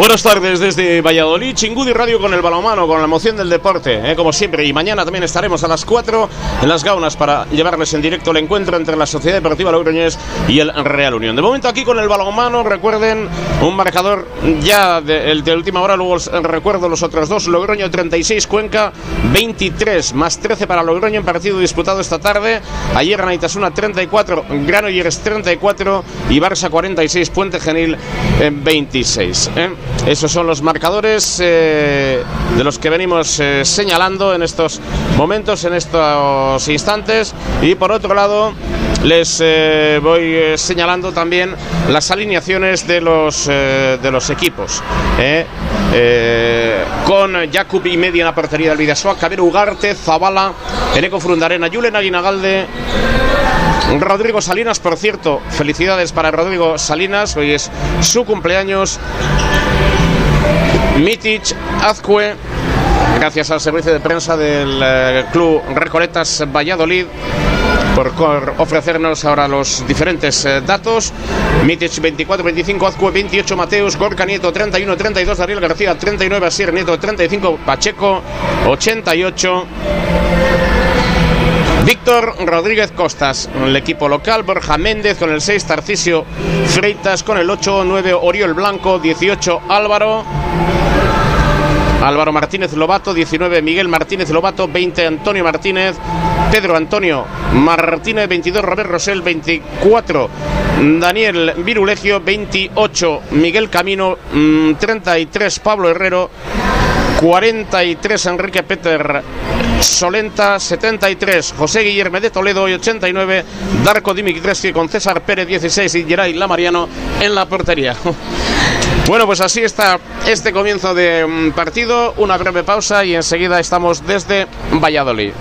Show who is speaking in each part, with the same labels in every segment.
Speaker 1: Buenas tardes desde Valladolid, Chingudi Radio con el balonmano, con la emoción del deporte, ¿eh? como siempre. Y mañana también estaremos a las 4 en las Gaunas para llevarles en directo el encuentro entre la Sociedad Deportiva Logroñés y el Real Unión. De momento aquí con el balonmano, recuerden un marcador ya de, el de última hora, luego recuerdo los otros dos. Logroño 36, Cuenca 23, más 13 para Logroño en partido disputado esta tarde. Ayer Naitasuna 34, Granollers 34 y Barça 46, Puente Genil 26. ¿eh? Esos son los marcadores eh, de los que venimos eh, señalando en estos momentos, en estos instantes. Y por otro lado, les eh, voy señalando también las alineaciones de los, de los equipos. con Jakub y media en la portería del Vidasoa, Cabero Ugarte, Zabala, Eneco Frundarena, Julen Aguinagalde. Rodrigo Salinas, por cierto, felicidades para Rodrigo Salinas, hoy es su cumpleaños. Mitic, Azcue, gracias al servicio de prensa del eh, Club Recoletas Valladolid por ofrecernos ahora los diferentes eh, datos. Mitic 24-25, Azcue 28, Mateus, Gorka Nieto 31-32, Daniel García 39, Asier Nieto 35, Pacheco 88. Víctor Rodríguez Costas, el equipo local, Borja Méndez con el 6, Tarcisio Freitas con el 8, 9, Oriol Blanco, 18, Álvaro. Álvaro Martínez Lobato, 19 Miguel Martínez Lobato, 20 Antonio Martínez, Pedro Antonio Martínez, 22 Robert Rosell, 24 Daniel Virulegio, 28 Miguel Camino, mm, 33 Pablo Herrero, 43 Enrique Peter Solenta, 73 José Guillermo de Toledo y 89 Darko Dimitrescu con César Pérez 16 y Geray Lamariano en la portería. Bueno, pues así está este comienzo de mm, partido, una breve pausa y enseguida estamos desde Valladolid.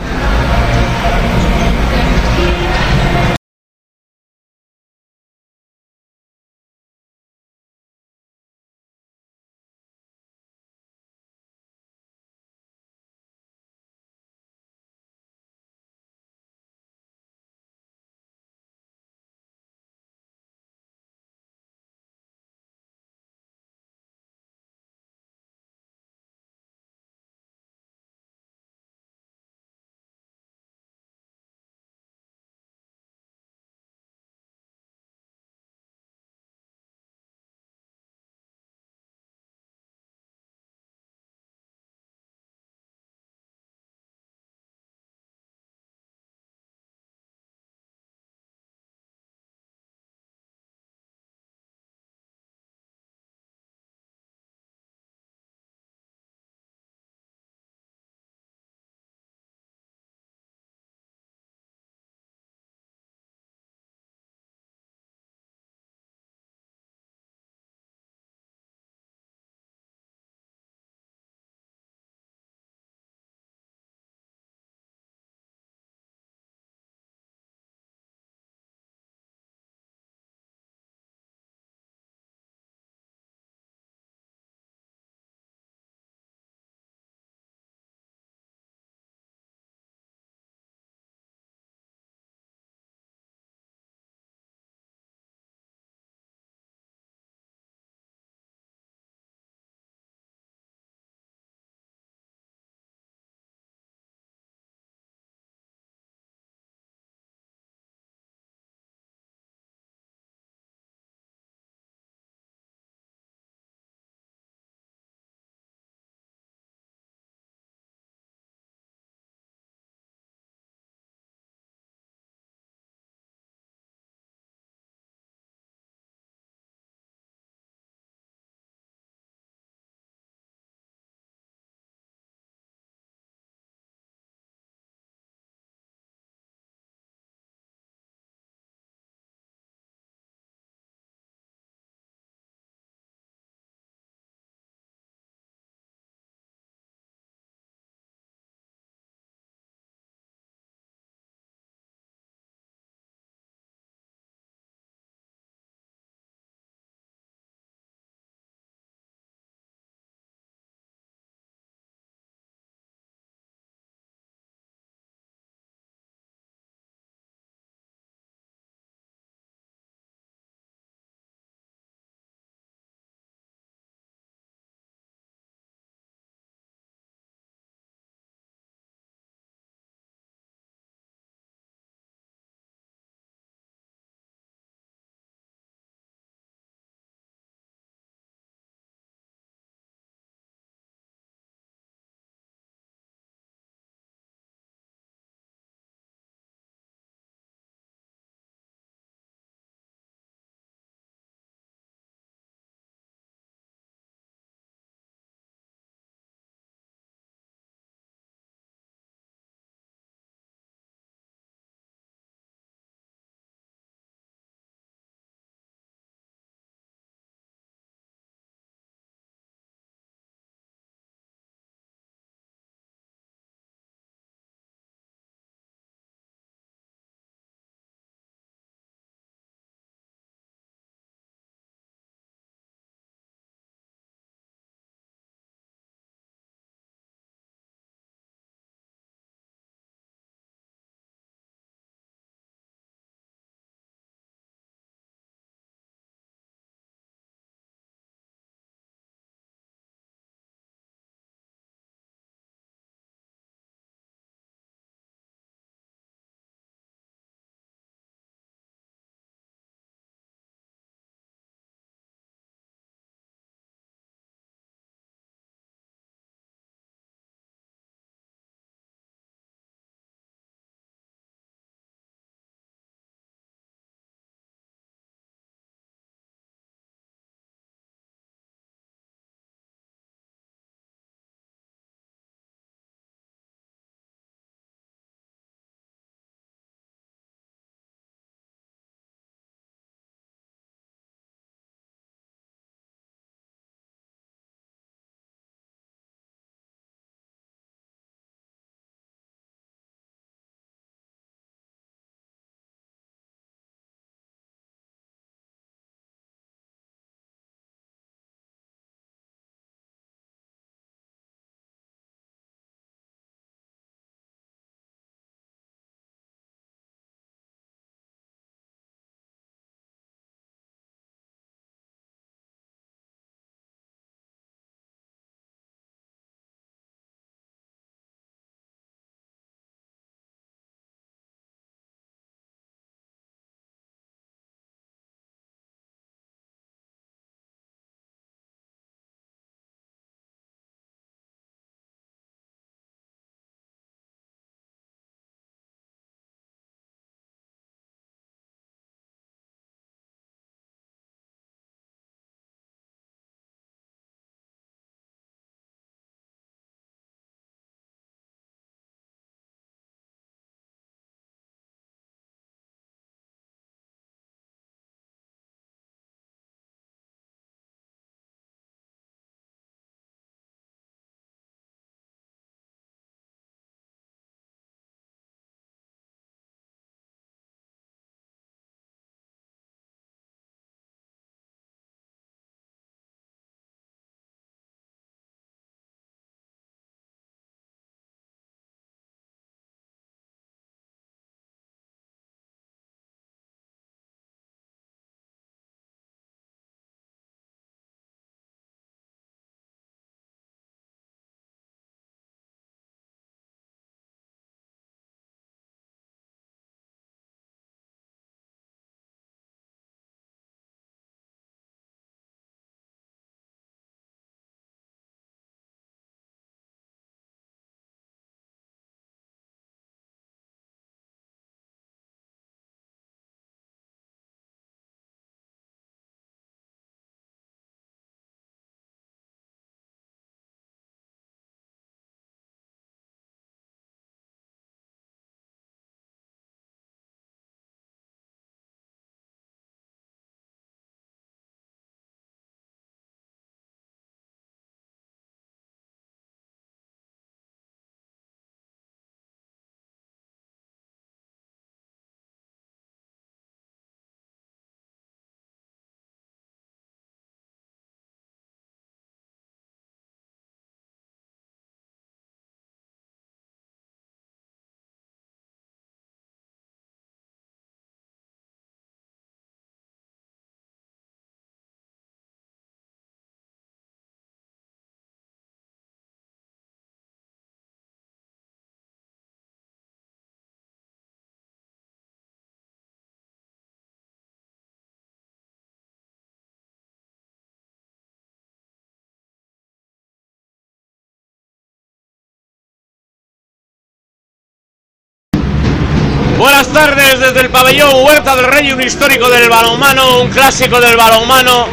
Speaker 1: Buenas tardes desde el pabellón Huerta del Rey, un histórico del balonmano, un clásico del balonmano.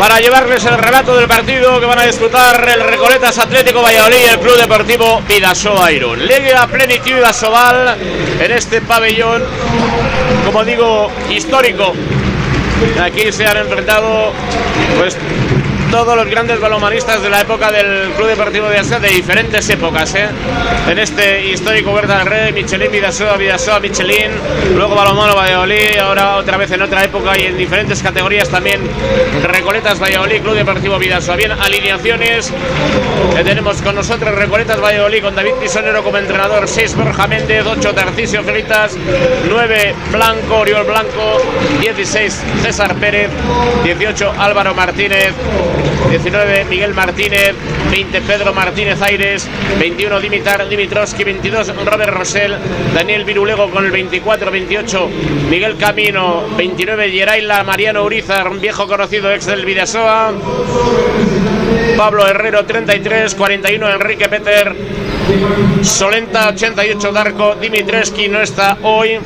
Speaker 1: Para llevarles el relato del partido que van a disputar el Recoletas Atlético Valladolid y el Club Deportivo Vidasoa Irún. Liga Plenitud Asobal en este pabellón, como digo, histórico. Aquí se han enfrentado pues todos los grandes balomanistas de la época del Club Deportivo de Asia, de diferentes épocas, ¿eh? En este histórico Huerta del Rey, Michelin, Vidasoa, Vidasoa, Michelin, luego Balomano, Valladolid, ahora otra vez en otra época y en diferentes categorías también Recoletas, Valladolid, Club Deportivo Vidasoa. Bien, alineaciones que tenemos con nosotros Recoletas, Valladolid, con David Pisonero como entrenador, 6 Borja Méndez, 8 Tarcisio Fritas, 9 Blanco, Oriol Blanco, 16 César Pérez, 18 Álvaro Martínez, 19 Miguel Martínez, 20 Pedro Martínez Aires, 21 Dimitar Dimitrovski, 22 Robert Rosell, Daniel Virulego con el 24, 28 Miguel Camino, 29 Yeraila Mariano Urizar, un viejo conocido ex del Vidasoa, Pablo Herrero 33, 41 Enrique Peter, Solenta 88 Darko, Dimitreski no está hoy.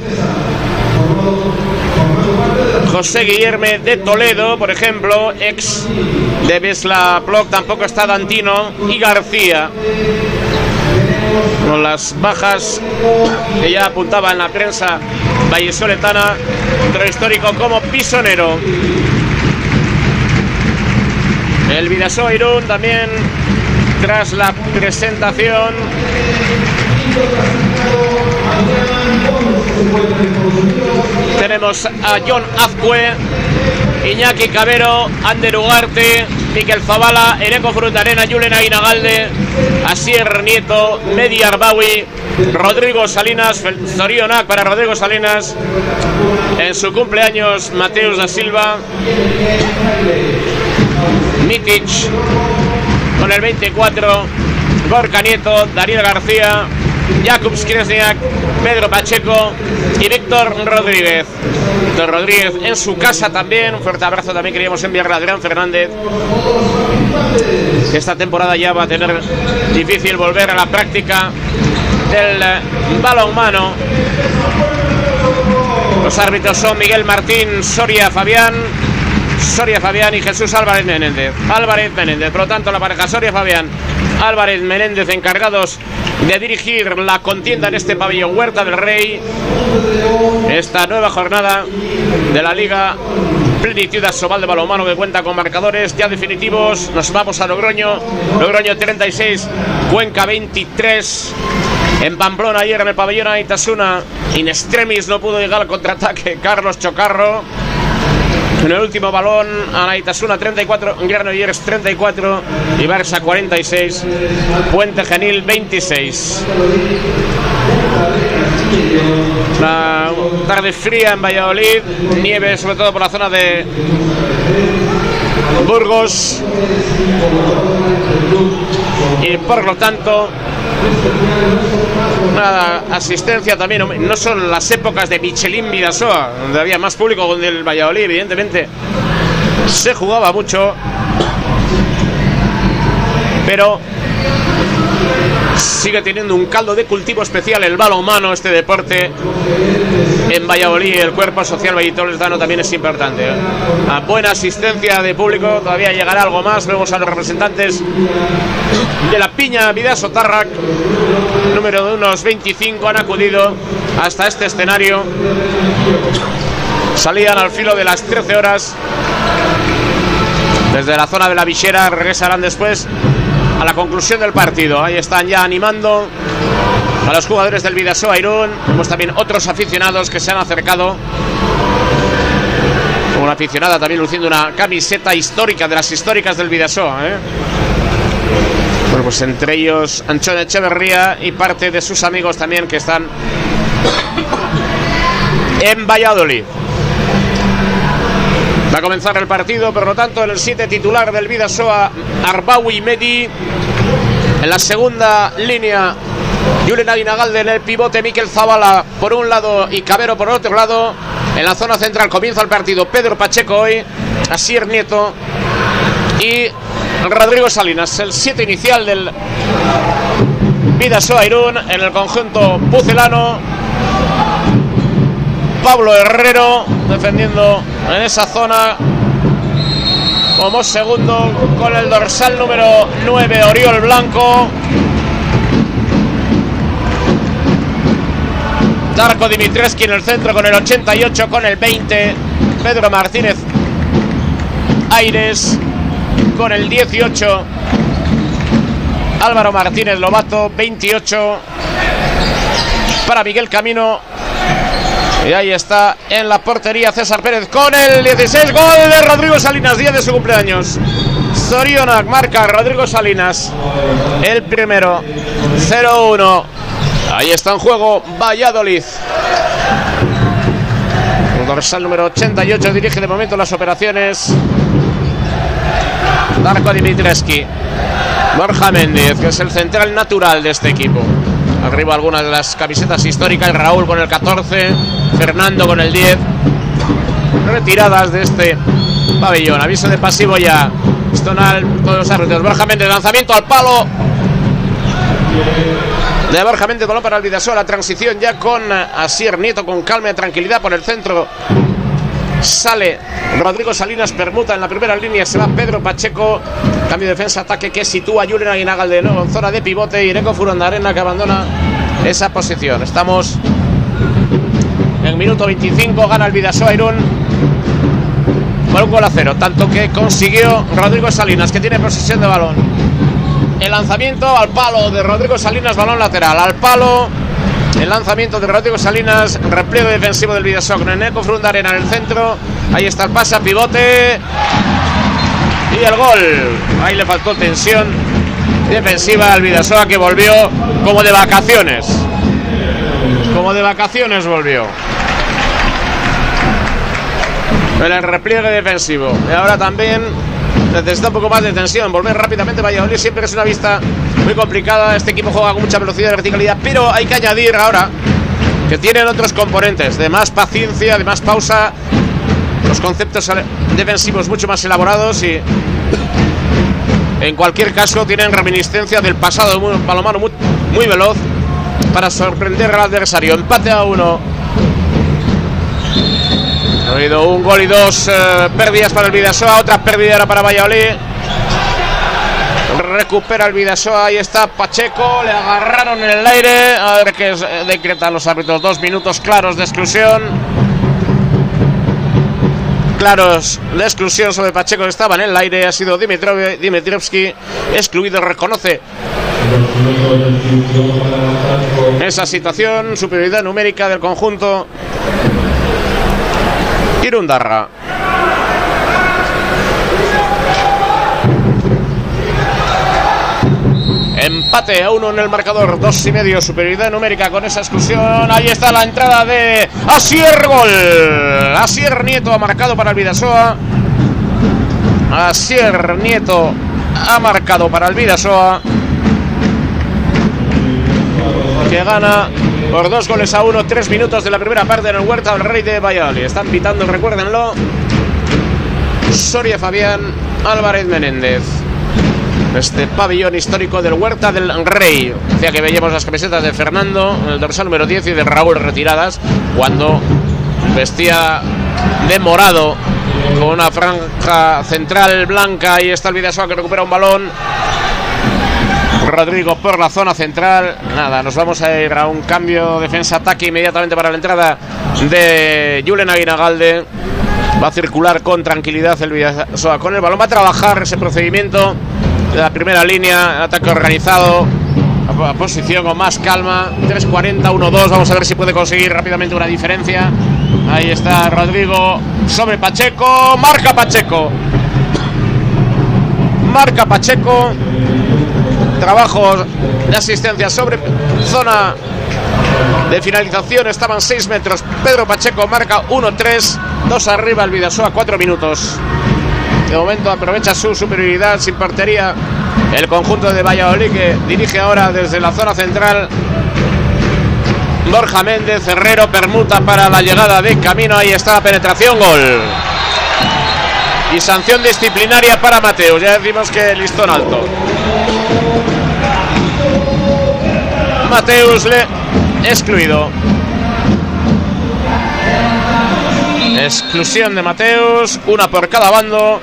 Speaker 1: José Guillerme de Toledo, por ejemplo, ex de Vesla Ploc, tampoco está Dantino y García. Con las bajas que ya apuntaba en la prensa vallesoletana, otro histórico como pisonero. El Vidasoa Irún también tras la presentación tenemos a John Azcue, Iñaki Cabero, Ander Ugarte, Miquel Zavala, Eneco Frutarena, Julen Aguinagalde, Asier Nieto, Medi Arbawi, Rodrigo Salinas, Zorionac para Rodrigo Salinas, en su cumpleaños Mateus da Silva, Mitic con el 24, Gorka Nieto, Daniel García, Jakub Skresniak, Pedro Pacheco y Víctor Rodríguez. Víctor Rodríguez en su casa también. Un fuerte abrazo también queríamos enviarle a Adrián Fernández. Esta temporada ya va a tener difícil volver a la práctica del balonmano. Los árbitros son Miguel Martín, Soria Fabián, Soria Fabián y Jesús Álvarez Menéndez. Álvarez Menéndez, por lo tanto, la pareja Soria Fabián, Álvarez Menéndez encargados de dirigir la contienda en este pabellón Huerta del Rey. Esta nueva jornada de la Liga Plenitud Sobal de Balomano que cuenta con marcadores ya definitivos. Nos vamos a Logroño. Logroño 36, Cuenca 23. En Pamplona ayer en el pabellón Aitasuna, in extremis no pudo llegar al contraataque Carlos Chocarro. En el último balón, Anaitasuna 34, Granollers 34 y Barça 46, Puente Genil 26. Una tarde fría en Valladolid, nieve sobre todo por la zona de Burgos y por lo tanto nada, asistencia también. No son las épocas de Michelin Vidasoa, donde había más público con el Valladolid, evidentemente. Se jugaba mucho. Pero sigue teniendo un caldo de cultivo especial el humano este deporte en Valladolid. El cuerpo social vallisoletano también es importante. ¿eh? A buena asistencia de público, todavía llegará algo más. Vemos a los representantes de la Piña Vidaso Tarrac, número de unos 25, han acudido hasta este escenario. Salían al filo de las 13 horas desde la zona de la Vichera, regresarán después a la conclusión del partido. Ahí están ya animando a los jugadores del Vidasoa Irún. Vemos también otros aficionados que se han acercado. Una aficionada también luciendo una camiseta histórica de las históricas del Vidasoa. ¿eh? Bueno, pues entre ellos Anchón Echeverría y parte de sus amigos también que están en Valladolid. Va a comenzar el partido, por lo tanto, el 7 titular del Vidasoa, Arbawi Medi. En la segunda línea, Julen Aguinagalde en el pivote, Miquel Zavala por un lado y Cabero por otro lado. En la zona central comienza el partido Pedro Pacheco hoy, Asier Nieto y Rodrigo Salinas. El 7 inicial del Vidasoa Irún en el conjunto pucelano Pablo Herrero defendiendo en esa zona como segundo con el dorsal número 9 Oriol Blanco. Darko Dimitreski en el centro con el 88, con el 20. Pedro Martínez Aires con el 18. Álvaro Martínez Lobato, 28. Para Miguel Camino. Y ahí está en la portería César Pérez con el 16. Gol de Rodrigo Salinas, día de su cumpleaños. Zorionak marca Rodrigo Salinas. El primero. 0-1. Ahí está en juego Valladolid. Dorsal número 88 dirige de momento las operaciones. Darko Dimitreski. Borja Méndez, que es el central natural de este equipo. Arriba algunas de las camisetas históricas. Raúl con el 14. Fernando con el 10. Retiradas de este pabellón. Aviso de pasivo ya. Stonal, todos los árbitros. Borja Méndez, lanzamiento al palo de Borja Méndez, balón para el Vidasoa, la transición ya con Asier Nieto, con calma y tranquilidad por el centro. Sale Rodrigo Salinas, permuta en la primera línea, se va Pedro Pacheco, cambio de defensa, ataque que sitúa Julen Aguinagal de nuevo en zona de pivote y Neko Furondarena que abandona esa posición. Estamos en minuto 25, gana el Vidasoa Irún por un gol a cero, tanto que consiguió Rodrigo Salinas, que tiene posesión de balón. El lanzamiento al palo de Rodrigo Salinas, balón lateral. Al palo, el lanzamiento de Rodrigo Salinas, repliegue defensivo del Vidasoa con Eneco Frundarena en el centro. Ahí está el pase, pivote. El gol. Ahí le faltó tensión defensiva al Vidasoa que volvió como de vacaciones. Como de vacaciones volvió. El repliegue defensivo. Y ahora también necesita un poco más de tensión. Volver rápidamente Valladolid siempre es una vista muy complicada. Este equipo juega con mucha velocidad y verticalidad, pero hay que añadir ahora que tienen otros componentes de más paciencia, de más pausa, los conceptos defensivos mucho más elaborados y en cualquier caso tienen reminiscencia del pasado de un palomano muy, muy veloz para sorprender al adversario. Empate a uno. Ha habido un gol y dos eh, pérdidas para el Vidasoa, otra pérdida era para Valladolid. Recupera el Vidasoa, ahí está Pacheco, le agarraron en el aire. A ver qué eh, decretan los árbitros. Dos minutos claros de exclusión. Claros de exclusión sobre Pacheco estaba en el aire. Ha sido Dimitrov, Dimitrovsky excluido, reconoce esa situación, superioridad numérica del conjunto Irundarra. Empate a uno en el marcador, dos y medio, superioridad numérica con esa exclusión. Ahí está la entrada de Asier Gol. Asier Nieto ha marcado para el Vidasoa. Asier Nieto ha marcado para el Vidasoa. Que gana por dos goles a uno, tres minutos de la primera parte en el Huerta del Rey de Valladolid. Están pitando, recuérdenlo. Soria Fabián, Álvarez Menéndez. Este pabellón histórico del Huerta del Rey. Decía que veíamos las camisetas de Fernando, el dorsal número 10 y de Raúl retiradas cuando vestía de morado con una franja central blanca. y está el Vidasoa que recupera un balón. Rodrigo por la zona central. Nada, nos vamos a ir a un cambio defensa-ataque inmediatamente para la entrada de Julen Aguinagalde. Va a circular con tranquilidad el Vidasoa con el balón. Va a trabajar ese procedimiento de la primera línea, ataque organizado, posición con más calma. 3-40, 1-2. Vamos a ver si puede conseguir rápidamente una diferencia. Ahí está Rodrigo sobre Pacheco. Marca Pacheco. Marca Pacheco. Trabajos de asistencia sobre zona de finalización. Estaban 6 metros. Pedro Pacheco marca 1-3. 2 arriba el Vidasoa, 4 minutos. De momento aprovecha su superioridad sin portería el conjunto de Valladolid que dirige ahora desde la zona central. Borja Méndez, Herrero permuta para la llegada de Camino. Ahí está la penetración, gol. Y sanción disciplinaria para Mateus. Ya decimos que listón alto. Mateus le excluido. Exclusión de Mateus, una por cada bando.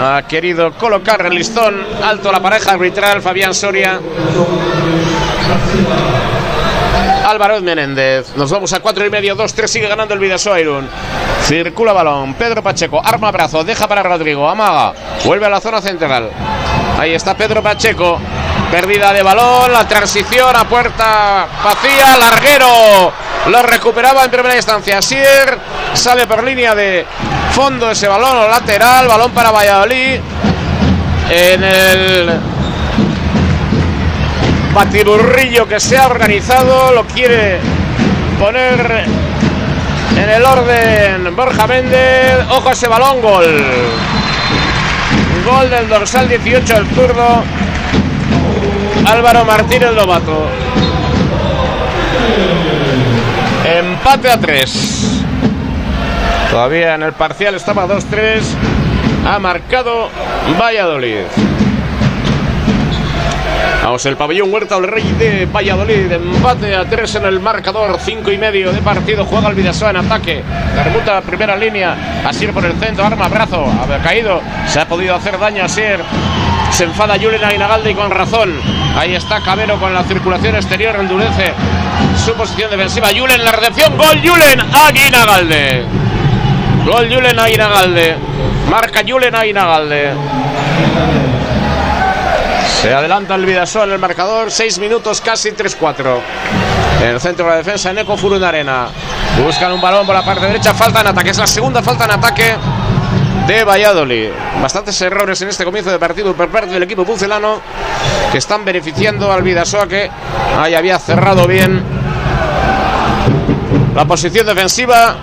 Speaker 1: Ha querido colocar el listón alto la pareja arbitral Fabián Soria. Álvaro Menéndez. Nos vamos a cuatro y medio, dos, tres, sigue ganando el Vidasoa. Circula balón, Pedro Pacheco, arma brazo, deja para Rodrigo, amaga, vuelve a la zona central. Ahí está Pedro Pacheco, pérdida de balón, la transición a puerta vacía, larguero, lo recuperaba en primera instancia. Sier sale por línea de fondo ese balón o lateral, balón para Valladolid. En el batiburrillo que se ha organizado, lo quiere poner en el orden Borja Méndez. Ojo a ese balón, gol. Gol del dorsal 18, el zurdo Álvaro Martínez Lobato. Empate a 3. Todavía en el parcial estaba 2-3. Ha marcado Valladolid. Vamos, el pabellón Huerta del Rey de Valladolid. Empate a tres en el marcador. Cinco y medio de partido. Juega el Vidasoa en ataque. Permuta primera línea. Asir por el centro. Arma, brazo. Ha caído. Se ha podido hacer daño a Asir. Se enfada Julen Aguinalde y con razón. Ahí está Cabero con la circulación exterior. Endurece su posición defensiva. Julen la recepción. Gol Julen Aguinalde. Gol Julen Aguinalde. Marca Julen Aguinalde. Se adelanta el Vidasoa en el marcador. 6 minutos, casi 3-4. En el centro de la defensa, Neko Furunarena. Buscan un balón por la parte derecha. Falta en ataque. Es la segunda falta en ataque de Valladolid. Bastantes errores en este comienzo de partido por parte del equipo pucelano que están beneficiando al Vidasoa que ahí había cerrado bien la posición defensiva.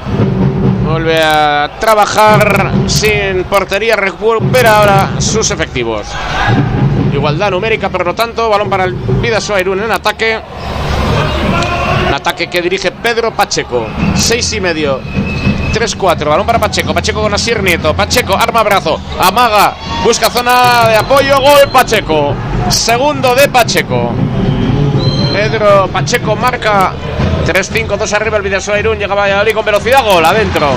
Speaker 1: Vuelve a trabajar sin portería. Recupera ahora sus efectivos. Igualdad numérica, por lo tanto, balón para el Vidasoa Irún en ataque. Un ataque que dirige Pedro Pacheco. Seis y medio. 3-4. Balón para Pacheco. Pacheco con Asier Nieto. Pacheco, arma brazo. Amaga. Busca zona de apoyo. Gol Pacheco. Segundo de Pacheco. Pedro Pacheco marca 3-5, 2 arriba el Vidasoa Irún. Llega Valladolid con velocidad. Gol adentro.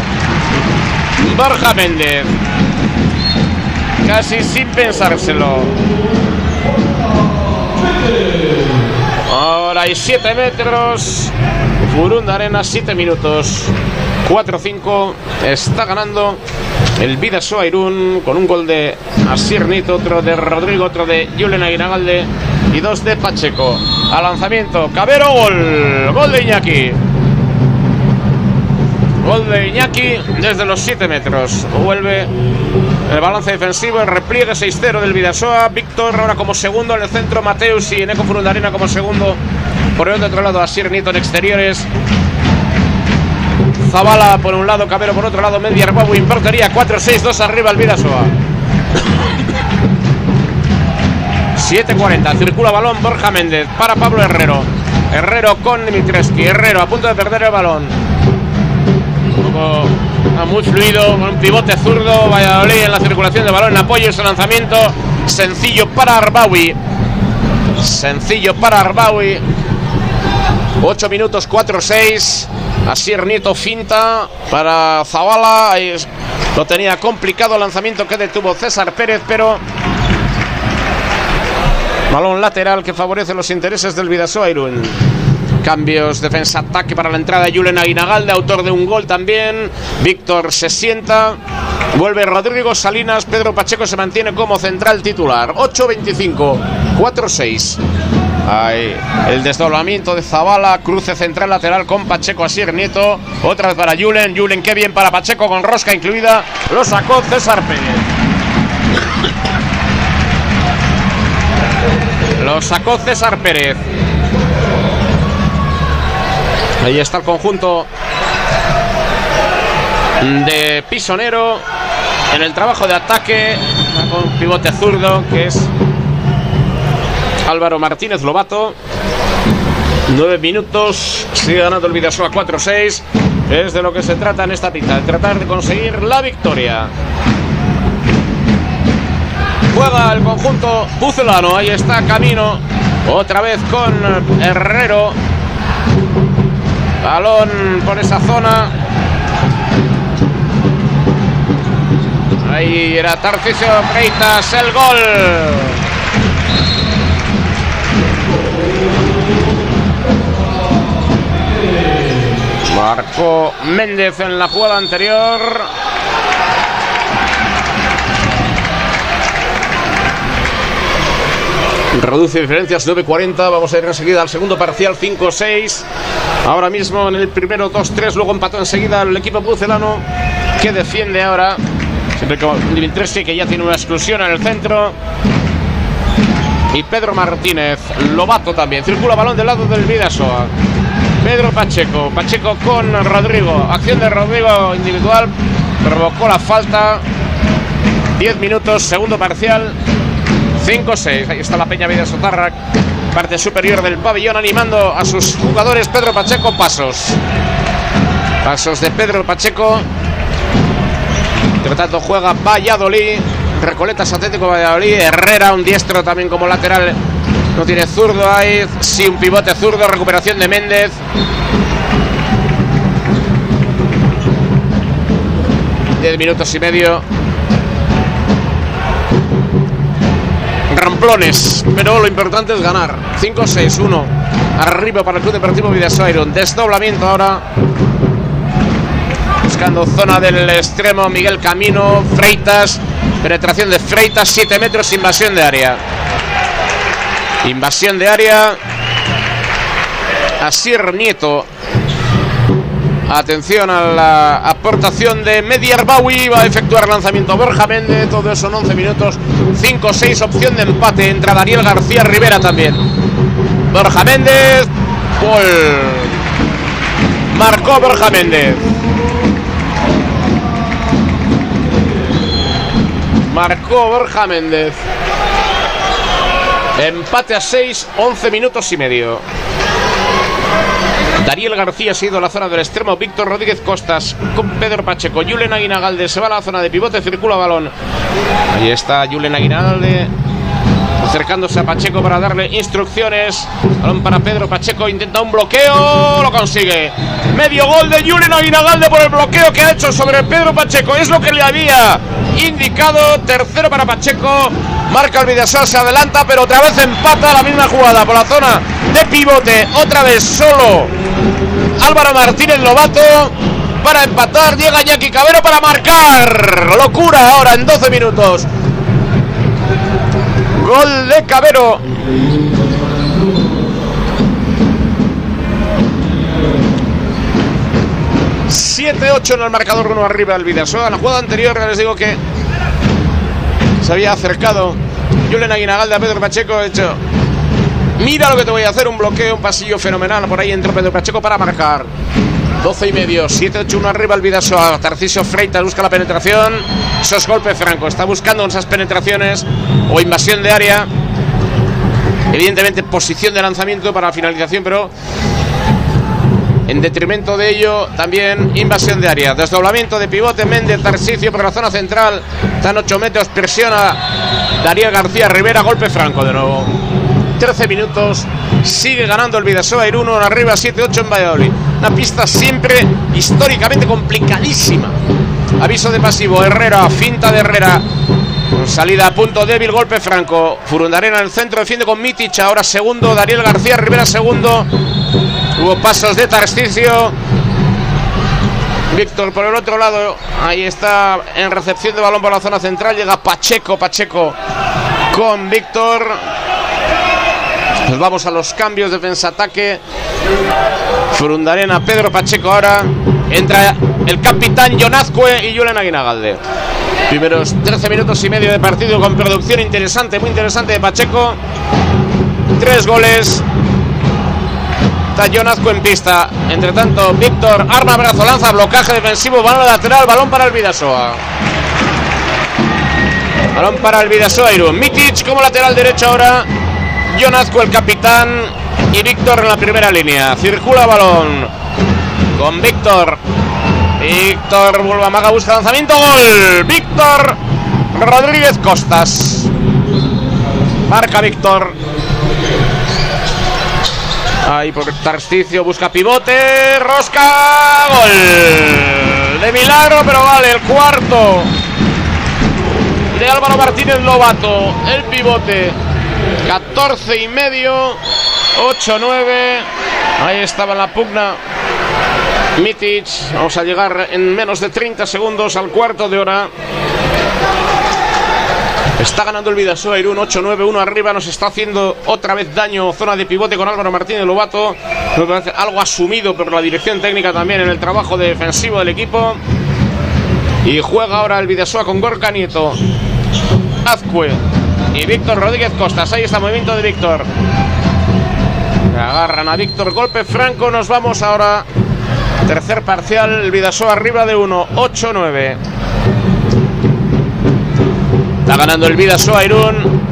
Speaker 1: Borja Méndez. Casi sin pensárselo. Ahora hay 7 metros. Furunda Arena, 7 minutos. 4-5. Está ganando el Vidasoa Irún con un gol de Asier Nito, otro de Rodrigo, otro de Julen Aguinalde y dos de Pacheco. A lanzamiento, Cabero, gol. Gol de Iñaki. Gol de Iñaki desde los 7 metros. Vuelve el balance defensivo, el repliegue 6-0 del Vidasoa. Víctor ahora como segundo en el centro. Mateus y Neco Furundarina como segundo. Por el otro lado, Asier Nito en exteriores. Zabala por un lado, Cabero por otro lado, Media Arbabu portería. 4-6-2 arriba el Vidasoa. 7-40, circula balón Borja Méndez para Pablo Herrero. Herrero con Dimitreski. Herrero a punto de perder el balón. Un muy fluido, un pivote zurdo. Valladolid en la circulación de balón, apoyo ese lanzamiento. Sencillo para Arbawi. Sencillo para Arbawi. 8 minutos 4-6. Asier Nieto finta para Zavala. Lo tenía complicado el lanzamiento que detuvo César Pérez, pero balón lateral que favorece los intereses del Vidasoa Irún. Cambios, defensa, ataque para la entrada. Julen Aguinagalde, autor de un gol también. Víctor se sienta. Vuelve Rodrigo Salinas. Pedro Pacheco se mantiene como central titular. 8-25, 4-6. Ahí, el desdoblamiento de Zabala, cruce central lateral con Pacheco Asier Nieto. Otra vez para Julen. Julen, qué bien para Pacheco con rosca incluida. Lo sacó César Pérez. Lo sacó César Pérez. Ahí está el conjunto de Pisonero en el trabajo de ataque con pivote zurdo que es Álvaro Martínez Lobato. Nueve minutos, sigue ganando el Vidasoa 4-6. Es de lo que se trata en esta pista, de tratar de conseguir la victoria juega el conjunto bucelano. Ahí está Camino. Otra vez con Herrero. Balón por esa zona. Ahí era Tarcisio Freitas. El gol. Marcó Méndez en la jugada anterior. Reduce diferencias 9.40. Vamos a ir enseguida al segundo parcial 5-6. Ahora mismo en el primero 2-3. Luego empató enseguida el equipo pucelano que defiende ahora. Siempre con Dimitrescu que ya tiene una exclusión en el centro. Y Pedro Martínez, Lobato también. Circula balón del lado del Vidasoa. Pedro Pacheco. Pacheco con Rodrigo. Acción de Rodrigo individual. Provocó la falta. 10 minutos, segundo parcial. 5-6. Ahí está la Peña Vida Sotarra. Parte superior del pabellón animando a sus jugadores. Pedro Pacheco, pasos. Pasos de Pedro Pacheco. Por tanto, juega Valladolid. Recoletas Atlético Valladolid. Herrera, un diestro también como lateral. No tiene zurdo ahí. Sí, un pivote zurdo. Recuperación de Méndez. Diez minutos y medio. Ramplones, pero lo importante es ganar. 5-6-1. Arriba para el Club Deportivo Vidasoa Desdoblamiento ahora. Buscando zona del extremo Miguel Camino, Freitas. Penetración de Freitas, 7 metros, invasión de área. Invasión de área. Asier Nieto Atención a la aportación de Mediar. Va a efectuar lanzamiento Borja Méndez. Todo eso en 11 minutos. 5-6. Opción de empate. Entra Daniel García Rivera también. Borja Méndez. Gol. Marcó Borja Méndez. Marcó Borja Méndez. Empate a 6, 11 minutos y medio. Dariel García ha sido a la zona del extremo. Víctor Rodríguez Costas con Pedro Pacheco. Julen Aguinagalde se va a la zona de pivote, circula balón. Ahí está Julen Aguinagalde acercándose a Pacheco para darle instrucciones. Balón para Pedro Pacheco, intenta un bloqueo, lo consigue. Medio gol de Julen Aguinagalde por el bloqueo que ha hecho sobre Pedro Pacheco. Es lo que le había indicado. Tercero para Pacheco. Marca el Vidasol, se adelanta, pero otra vez empata la misma jugada por la zona de pivote. Otra vez solo Álvaro Martínez Lobato para empatar. Llega Iñaki Cabero para marcar. Locura ahora en 12 minutos. Gol de Cabero. ...7-8 en el marcador, uno arriba del Vidasoa. La jugada anterior, les digo que se había acercado Julen Aguinagalde a Pedro Pacheco. hecho, mira lo que te voy a hacer: un bloqueo, un pasillo fenomenal. Por ahí entra Pedro Pacheco para marcar. 12 y medio, 7-8-1 arriba el Vidasoa. Tarcisio Freitas busca la penetración. Esos golpes franco. Está buscando esas penetraciones o invasión de área. Evidentemente, posición de lanzamiento para la finalización, pero en detrimento de ello, también invasión de área. Desdoblamiento de pivote Méndez, Tarcisio por la zona central. Están 8 metros, presiona Darío García Rivera, golpe franco de nuevo. 13 minutos, sigue ganando el Vidasoa Irún, arriba 7-8 en Valladolid. Una pista siempre históricamente complicadísima. Aviso de pasivo, Herrera, finta de Herrera. salida a punto débil, golpe franco. Furundarena en el centro, defiende con Mitic. Ahora segundo, Daniel García Rivera segundo. Hubo pasos de Tarcisio. Víctor por el otro lado. Ahí está en recepción de balón por la zona central. Llega Pacheco, Pacheco con Víctor. Pues vamos a los cambios, defensa-ataque. Frundarena, Pedro Pacheco ahora. Entra el capitán Jonazcue y Julen Aguinagalde. Primeros 13 minutos y medio de partido con producción interesante, muy interesante de Pacheco. Tres goles. Está Jonazco en pista. Entre tanto, Víctor arma brazo, lanza, blocaje defensivo, balón lateral, balón para el Vidasoa. Balón para el Vidasoa. Mitic como lateral derecho ahora. Jonazco el capitán y Víctor en la primera línea. Circula balón con Víctor. Víctor vuelve Maga, busca lanzamiento, gol. Víctor Rodríguez Costas. Marca Víctor. Ahí por Tarsticio busca pivote. Rosca. Gol. De milagro, pero vale, el cuarto. de Álvaro Martínez Lobato. El pivote. 14 y medio. 8-9. Ahí estaba la pugna. Mitic. Vamos a llegar en menos de 30 segundos al cuarto de hora. Está ganando el Vidasoa Irún 8-9-1 arriba. Nos está haciendo otra vez daño. Zona de pivote con Álvaro Martínez Lobato. Algo asumido por la dirección técnica también en el trabajo defensivo del equipo. Y juega ahora el Vidasoa con Gorka Nieto. Azcue y Víctor Rodríguez Costas. Ahí está el movimiento de Víctor. Agarran a Víctor. Golpe franco. Nos vamos ahora. Tercer parcial. El Vidasoa arriba de 1. 8-9. Está ganando el Vidasoa Irún.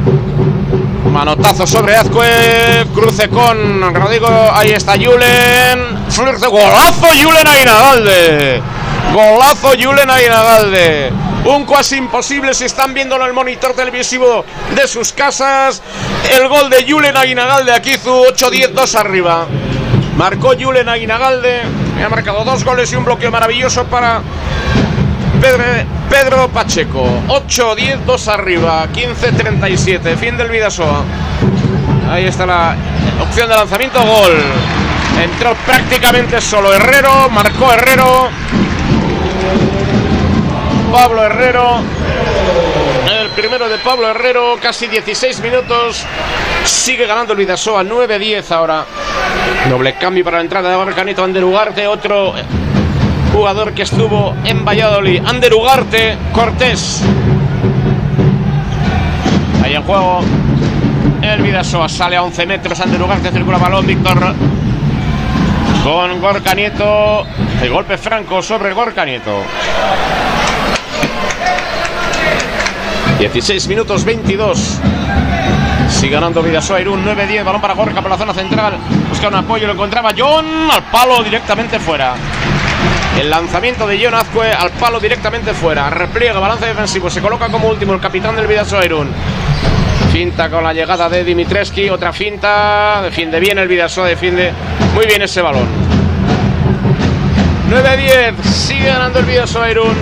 Speaker 1: Manotazo sobre Azcue. Cruce con Rodrigo. Ahí está Julen. Golazo Julen Ainagalde. Golazo Julen Ainagalde. Un cuasi imposible si están viéndolo en el monitor televisivo de sus casas. El gol de Julen Aguinagalde. Akizu 8-10-2 arriba. Marcó Julen Aguinagalde. Ha marcado dos goles y un bloqueo maravilloso para Pedro, Pacheco. 8-10-2 arriba. 15-37. Fin del Vidasoa. Ahí está la opción de lanzamiento. Gol. Entró prácticamente solo Herrero. Marcó Herrero. Pablo Herrero. El primero de Pablo Herrero, casi 16 minutos. Sigue ganando el Vidasoa, 9-10 ahora. Doble cambio para la entrada de Barcanito Ander Ugarte, otro jugador que estuvo en Valladolid. Ander Ugarte, Cortés. Ahí en juego el Vidasoa sale a 11 metros. Ander Ugarte circula balón. Víctor con Gorka Nieto. El golpe franco sobre Gorka Nieto. 16 minutos 22. Sigue ganando Vidasoa Irún 9-10. Balón para Gorka por la zona central. Busca un apoyo. Lo encontraba John al palo directamente fuera. El lanzamiento de John Azcue al palo directamente fuera. Repliega, balance defensivo. Se coloca como último el capitán del Vidasoa Irún. Finta con la llegada de Dimitreski. Otra finta. Defiende bien el Vidasoa. Defiende muy bien ese balón. 9-10. Sigue ganando el Vidasoa Irún.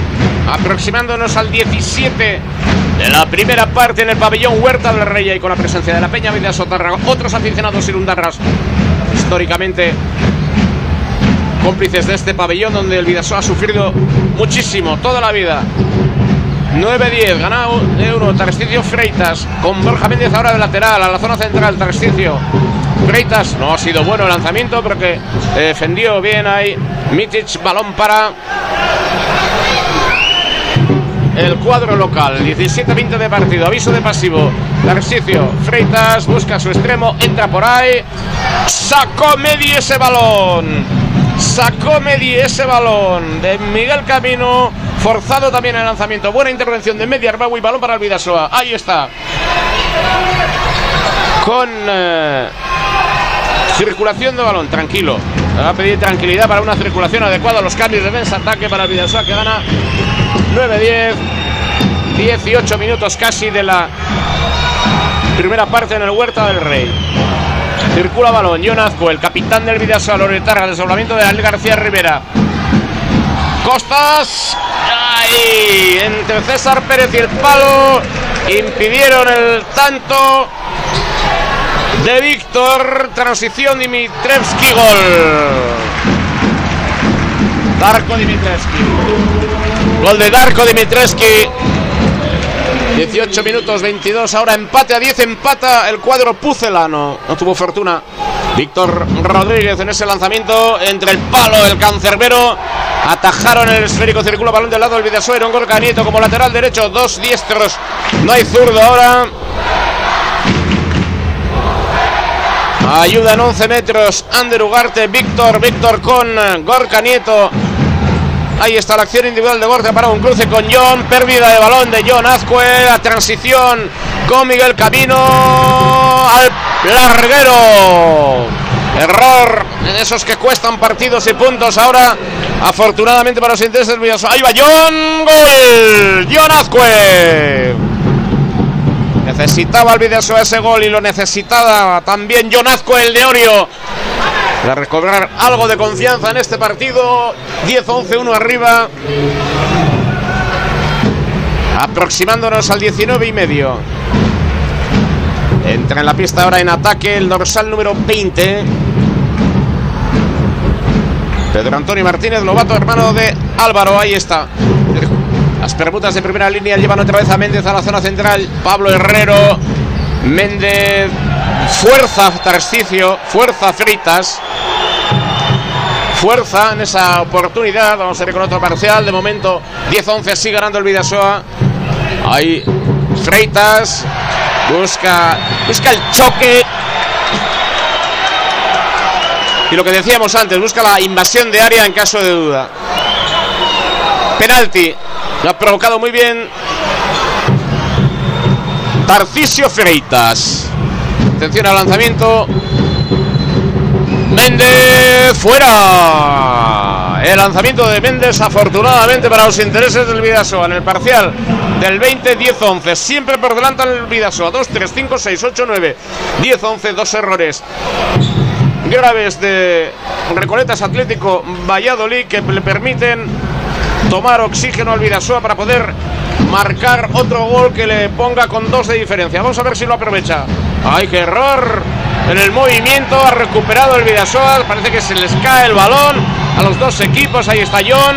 Speaker 1: Aproximándonos al 17 de la primera parte en el pabellón Huerta del Rey y con la presencia de la Peña Vida Sotarra, otros aficionados irundarras históricamente cómplices de este pabellón donde el Vidasoa ha sufrido muchísimo toda la vida. 9-10, ganado de uno, Tarsticio Freitas, con Borja Méndez ahora de lateral, a la zona central, Tarsticio. Freitas, no ha sido bueno el lanzamiento, pero que defendió bien ahí. Mitic, balón para el cuadro local. 17-20 de partido, aviso de pasivo. Tarsicio, Freitas busca su extremo, entra por ahí. Sacó Medi ese balón. Sacó Medi ese balón de Miguel Camino. Forzado también el lanzamiento. Buena intervención de Medi y balón para el Vidasoa. Ahí está. Con eh, circulación de balón, tranquilo. Va a pedir tranquilidad para una circulación adecuada. Los cambios de defensa, ataque para el Vidasoa que gana 9-10. 18 minutos casi de la primera parte en el Huerta del Rey. Circula balón, Jonazco, el capitán del Vidasoa, Loretarra, desdoblamiento de Daniel García Rivera. Costas, ahí, entre César Pérez y el palo, impidieron el tanto de Víctor, transición Dimitrevski, gol. Darko Dimitrevski. Gol de Darko Dimitreski. 18 minutos 22, ahora empate a 10, empata el cuadro pucelano. No tuvo fortuna. Víctor Rodríguez en ese lanzamiento entre el palo, el cancerbero. Atajaron el esférico, circula balón del lado del Vidasuero, un Gorka Nieto como lateral derecho, dos diestros. No hay zurdo ahora. Ayuda en 11 metros. Ander Ugarte, Víctor, Víctor con Gorka Nieto. Ahí está la acción individual de Gorka para un cruce con John. Pérdida de balón de John Azcue. La transición con Miguel Camino al larguero. Error en esos que cuestan partidos y puntos. Ahora, afortunadamente para los intereses Ahí va John. Gol. John Azcue. Necesitaba el Vidasoa ese gol y lo necesitaba también John Azcue, el de Orio para recobrar algo de confianza en este partido. 10-11-1 arriba. aproximándonos al 19 y medio. Entra en la pista ahora en ataque el dorsal número 20. Pedro Antonio Martínez Lobato, hermano de Álvaro, ahí está. Las permutas de primera línea llevan otra vez a Méndez a la zona central. Pablo Herrero, Méndez, fuerza Tarcicio, fuerza Fritas. Fuerza en esa oportunidad. Vamos a ir con otro parcial. De momento, 10-11 así ganando el Vidasoa. Ahí Freitas busca, busca el choque. Y lo que decíamos antes, busca la invasión de área en caso de duda. Penalti. Lo ha provocado muy bien Tarcisio Freitas. Atención al lanzamiento. Méndez fuera. El lanzamiento de Méndez afortunadamente para los intereses del Vidasoa en el parcial del 20-10-11. Siempre por delante el Vidasoa. 2, 3, 5, 6, 8, 9, 10, 11. Dos errores graves de Recoletas Atlético Valladolid que le permiten tomar oxígeno al Vidasoa para poder marcar otro gol que le ponga con dos de diferencia. Vamos a ver si lo aprovecha. ¡Ay, qué error! En el movimiento ha recuperado el Vidasoa. Parece que se les cae el balón a los dos equipos. Ahí está John.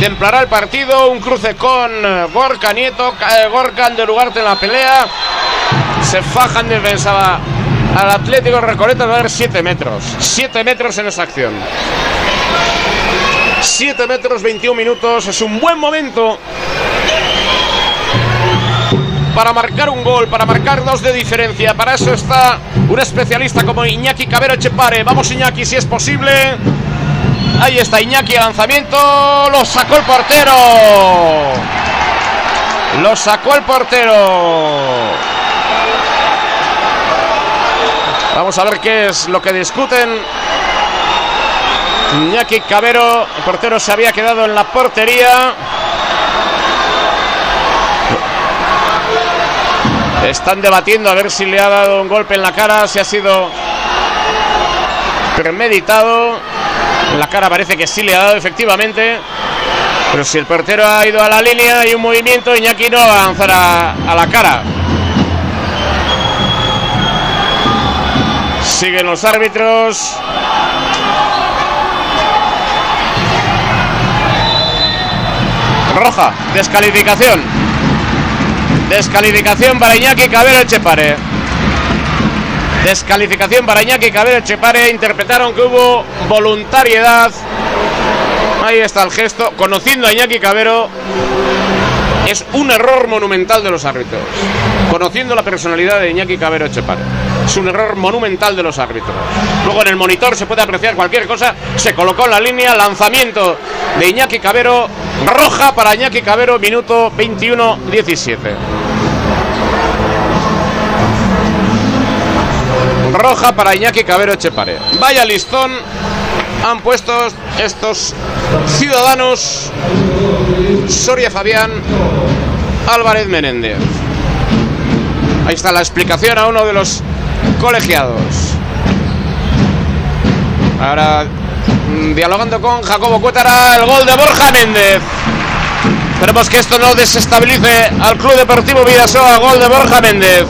Speaker 1: Templará el partido. Un cruce con eh, Gorka Nieto. Cae Gorka de Lugarte en la pelea. Se faja en defensa al Atlético Recoleta. Va a haber 7 metros. 7 metros en esa acción. 7 metros 21 minutos. Es un buen momento para marcar un gol, para marcar dos de diferencia. Para eso está un especialista como Iñaki Cabero Chepare. Vamos Iñaki si es posible. Ahí está Iñaki, lanzamiento. Lo sacó el portero. Lo sacó el portero. Vamos a ver qué es lo que discuten. Iñaki Cabero, el portero se había quedado en la portería. Están debatiendo a ver si le ha dado un golpe en la cara, si ha sido premeditado. La cara parece que sí le ha dado efectivamente. Pero si el portero ha ido a la línea y un movimiento, Iñaki no va a a, la cara. Siguen los árbitros. Roja, descalificación. Descalificación para Iñaki Cabero Echepare. Descalificación para Iñaki Cabero Echepare. Interpretaron que hubo voluntariedad. Ahí está el gesto. Conociendo a Iñaki Cabero, es un error monumental de los árbitros. Conociendo la personalidad de Iñaki Cabero Echepare. Es un error monumental de los árbitros. Luego en el monitor se puede apreciar cualquier cosa. Se colocó en la línea. Lanzamiento de Iñaki Cabero. Roja para Iñaki Cabero. Minuto 21-17. Roja para Iñaki Cabero Echepare. Vaya listón han puesto estos ciudadanos Soria Fabián Álvarez Menéndez. Ahí está la explicación a uno de los colegiados. Ahora mm, dialogando con Jacobo Cuétara, el gol de Borja Méndez. Esperemos que esto no desestabilice al Club Deportivo Vidasoa, gol de Borja Méndez.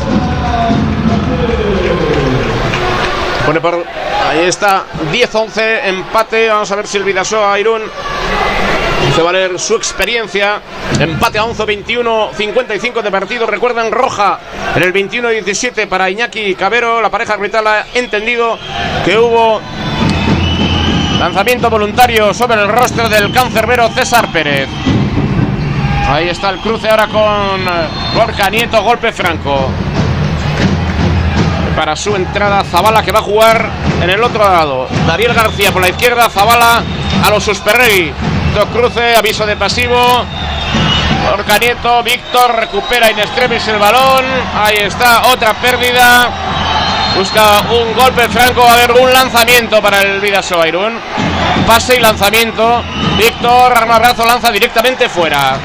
Speaker 1: Pone por ahí está 10-11 empate. Vamos a ver si el Vidasoa Irún hace valer su experiencia. Empate a 11-21, 55 de partido. Recuerdan roja en el 21-17 para Iñaki Cabero. La pareja arbitral ha entendido que hubo lanzamiento voluntario sobre el rostro del cancerbero César Pérez. Ahí está el cruce ahora con Gorka Nieto, golpe franco para su entrada. Zabala que va a jugar en el otro lado. Dariel García por la izquierda. Zabala a los Susperrey. Dos cruce, aviso de pasivo. Orca Nieto, Víctor recupera in extremis el balón. Ahí está, otra pérdida. Busca un golpe franco. A haber un lanzamiento para el Vidasoa Irún. Pase y lanzamiento. Víctor, armabrazo, lanza directamente fuera.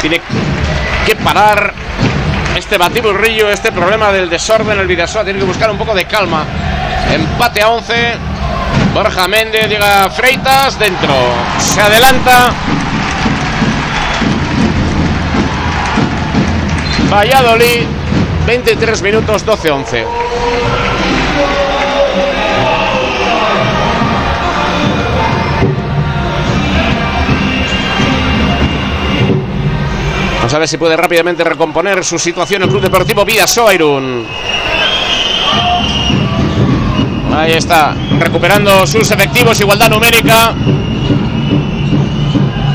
Speaker 1: Tiene que parar este batiburrillo, este problema del desorden. El Vidasoa tiene que buscar un poco de calma. Empate a 11. Borja Méndez llega a Freitas dentro. Se adelanta. Valladolid, 23 minutos 12-11. A ver si puede rápidamente recomponer su situación el Club Deportivo Vía Soairun. Ahí está, recuperando sus efectivos, igualdad numérica.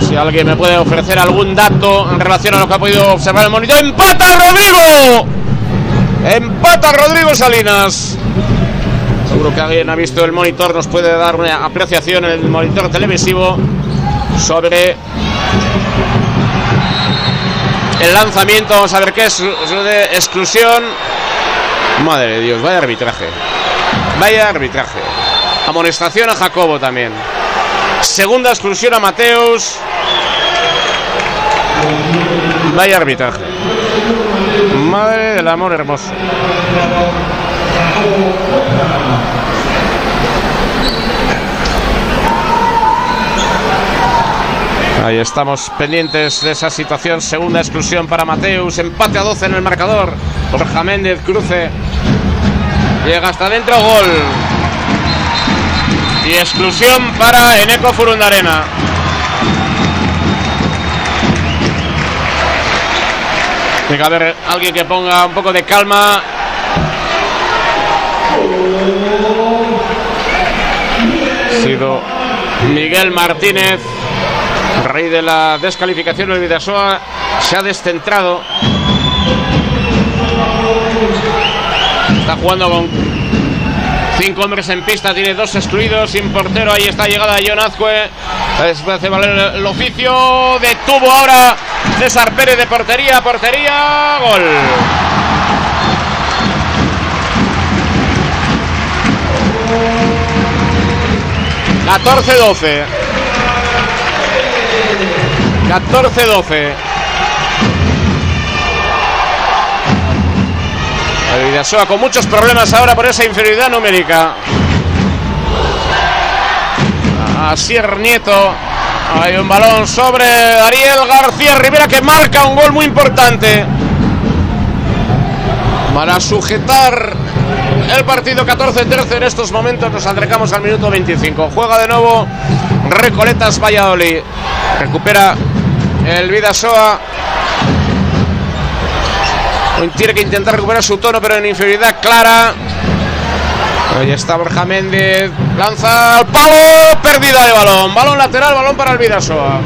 Speaker 1: Si alguien me puede ofrecer algún dato en relación a lo que ha podido observar el monitor. ¡Empata Rodrigo! ¡Empata Rodrigo Salinas! Seguro que alguien ha visto el monitor, nos puede dar una apreciación en el monitor televisivo sobre el lanzamiento. Vamos a ver qué es exclusión. Madre de Dios, vaya arbitraje. Vaya arbitraje. Amonestación a Jacobo también. Segunda exclusión a Mateus. Vaya arbitraje. Madre del amor hermoso. Ahí estamos pendientes de esa situación. Segunda exclusión para Mateus. Empate a 12 en el marcador. Borja Méndez cruce. Llega hasta dentro. Gol. Y exclusión para Eneco Furundarena. Tiene que haber alguien que ponga un poco de calma. Ha sido Miguel Martínez, rey de la descalificación. El Vidasoa se ha descentrado. Está jugando con cinco hombres en pista, tiene dos excluidos, sin portero. Ahí está llegada John Azcue. Hace valer el oficio. Detuvo ahora César Pérez de portería, portería, gol. ...14-12... ...14-12... El Vidasoa con muchos problemas ahora por esa inferioridad numérica. Asier Nieto. Hay un balón sobre Ariel García Rivera que marca un gol muy importante. Para sujetar el partido 14-13 en estos momentos nos acercamos al minuto 25. Juega de nuevo Recoletas Valladolid. Recupera el Vidasoa. Tiene que intentar recuperar su tono, pero en inferioridad clara. Ahí está Borja Méndez. Lanza al palo. Pérdida de balón. Balón lateral, balón para el Vidasoa.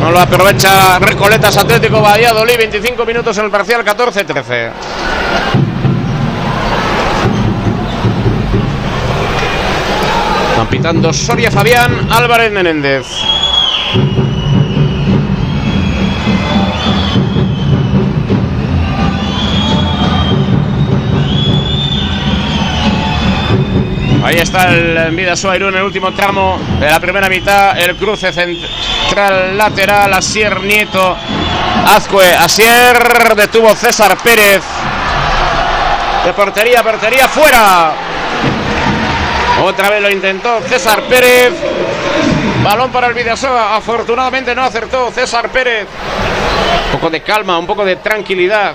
Speaker 1: No lo aprovecha Recoletas Atlético Valladolid. 25 minutos en el parcial, 14-13. Están pitando Soria Fabián, Álvarez Menéndez. Ahí está el Vidasoa en el último tramo de la primera mitad. El cruce central lateral. Asier Nieto. Azcue. Asier detuvo César Pérez. De portería, portería fuera. Otra vez lo intentó César Pérez. Balón para el Vidasoa. Afortunadamente no acertó César Pérez. Un poco de calma, un poco de tranquilidad.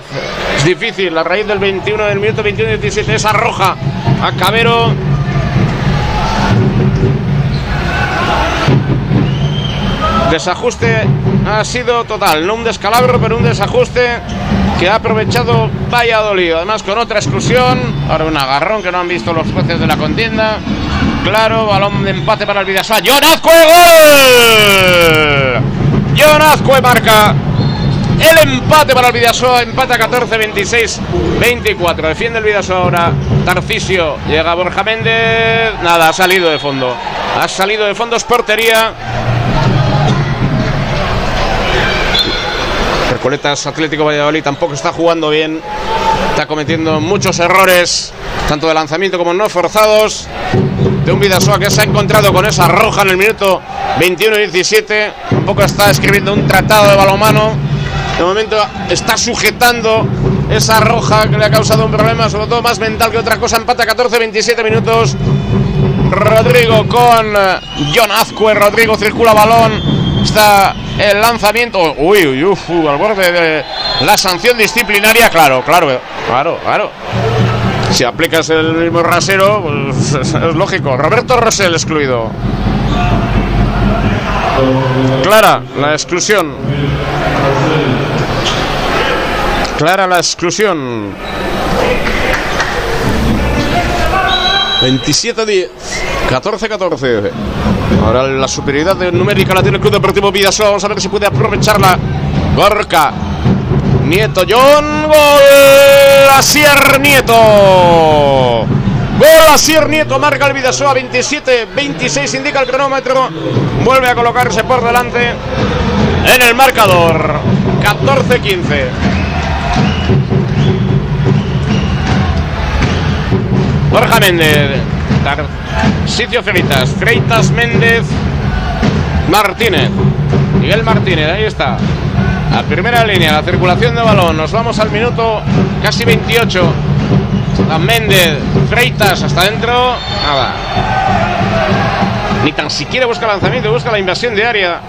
Speaker 1: Es difícil. La raíz del 21 del minuto 21-17. Esa roja a Cabero. Desajuste ha sido total, no un descalabro, pero un desajuste que ha aprovechado Valladolid. Además, con otra exclusión, ahora un agarrón que no han visto los jueces de la contienda. Claro, balón de empate para el Vidasoa. ¡John Azcue, gol! ¡John Azcue marca el empate para el Vidasoa, empate a 14, 26, 24. Defiende el Vidasoa ahora. Tarcisio, llega Borja Méndez. Nada, ha salido de fondo. Ha salido de fondo, es portería. Recoletas Atlético Valladolid tampoco está jugando bien. Está cometiendo muchos errores, tanto de lanzamiento como no forzados. De un Vidasoa que se ha encontrado con esa roja en el minuto 21 y 17. Tampoco está escribiendo un tratado de balomano. De momento está sujetando esa roja que le ha causado un problema, sobre todo más mental que otra cosa. Empata 14-27 minutos. Rodrigo con John Azcue. Rodrigo circula balón Está el lanzamiento. Uy, uy, uf, al borde de la sanción disciplinaria. Claro, claro, claro, claro. Si aplicas el mismo rasero, pues es lógico. Roberto Rosell excluido. Clara la exclusión. Clara la exclusión. 27-10. 14-14. Ahora la superioridad numérica la tiene el Club Deportivo Vidasoa. Vamos a ver si puede aprovecharla. Gorka. Nieto John. Gol. Asier Nieto. Gol Asier Nieto. Marca el Vidasoa. 27-26 indica el cronómetro. Vuelve a colocarse por delante en el marcador. 14-15. Borja Méndez. Sitio Freitas. Freitas Méndez. Martínez. Miguel Martínez, ahí está. A primera línea, la circulación de balón. Nos vamos al minuto casi 28. A Méndez, Freitas hasta adentro. Nada. Ni tan siquiera busca lanzamiento, busca la invasión de área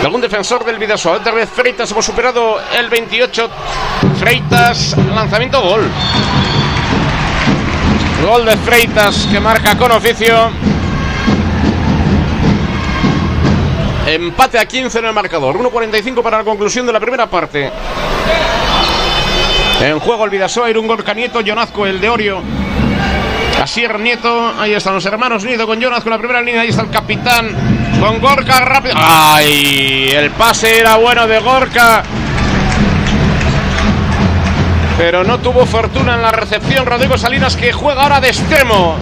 Speaker 1: de algún defensor del Vidasoa. Otra vez Freitas, hemos superado el 28. Freitas, lanzamiento, gol. Gol de Freitas que marca con oficio. Empate a 15 en el marcador. 1.45 para la conclusión de la primera parte. En juego el Vidasoa, un Gorka Nieto, Jonazco el de Orio. Asier Nieto, ahí están los hermanos Nieto con Jonazco en la primera línea, ahí está el capitán con Gorka rápido. ¡Ay! El pase era bueno de Gorka pero no tuvo fortuna en la recepción. Rodrigo Salinas que juega ahora de extremo.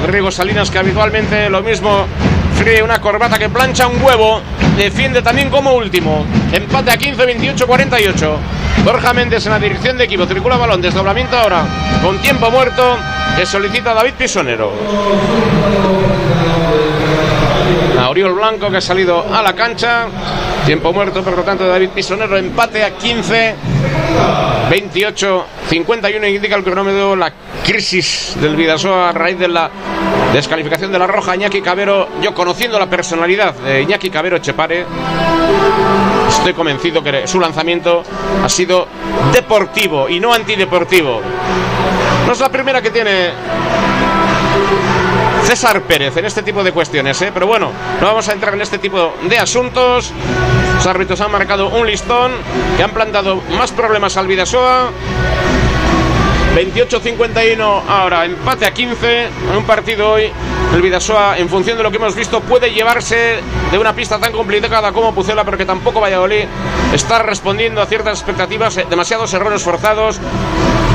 Speaker 1: Rodrigo Salinas que habitualmente lo mismo fríe una corbata que plancha un huevo. Defiende también como último. Empate a 15, 28, 48. Borja Méndez en la dirección de equipo. Circula balón. Desdoblamiento ahora. Con tiempo muerto que solicita David Pisonero. Oriol Blanco que ha salido a la cancha. Tiempo muerto, por lo tanto, David Pisonero. Empate a 15. 28, 51 indica el cronómetro la crisis del Vidasoa a raíz de la descalificación de la roja. Iñaki Cabero, yo conociendo la personalidad de Iñaki Cabero Chepare, estoy convencido que su lanzamiento ha sido deportivo y no antideportivo. No es la primera que tiene César Pérez en este tipo de cuestiones, ¿eh? pero bueno, no vamos a entrar en este tipo de asuntos. Los árbitros han marcado un listón que han plantado más problemas al Vidasoa. 28-51 ahora, empate a 15 en un partido hoy. El Vidasoa, en función de lo que hemos visto, puede llevarse de una pista tan complicada como Pucela, pero que tampoco Valladolid está respondiendo a ciertas expectativas, eh, demasiados errores forzados,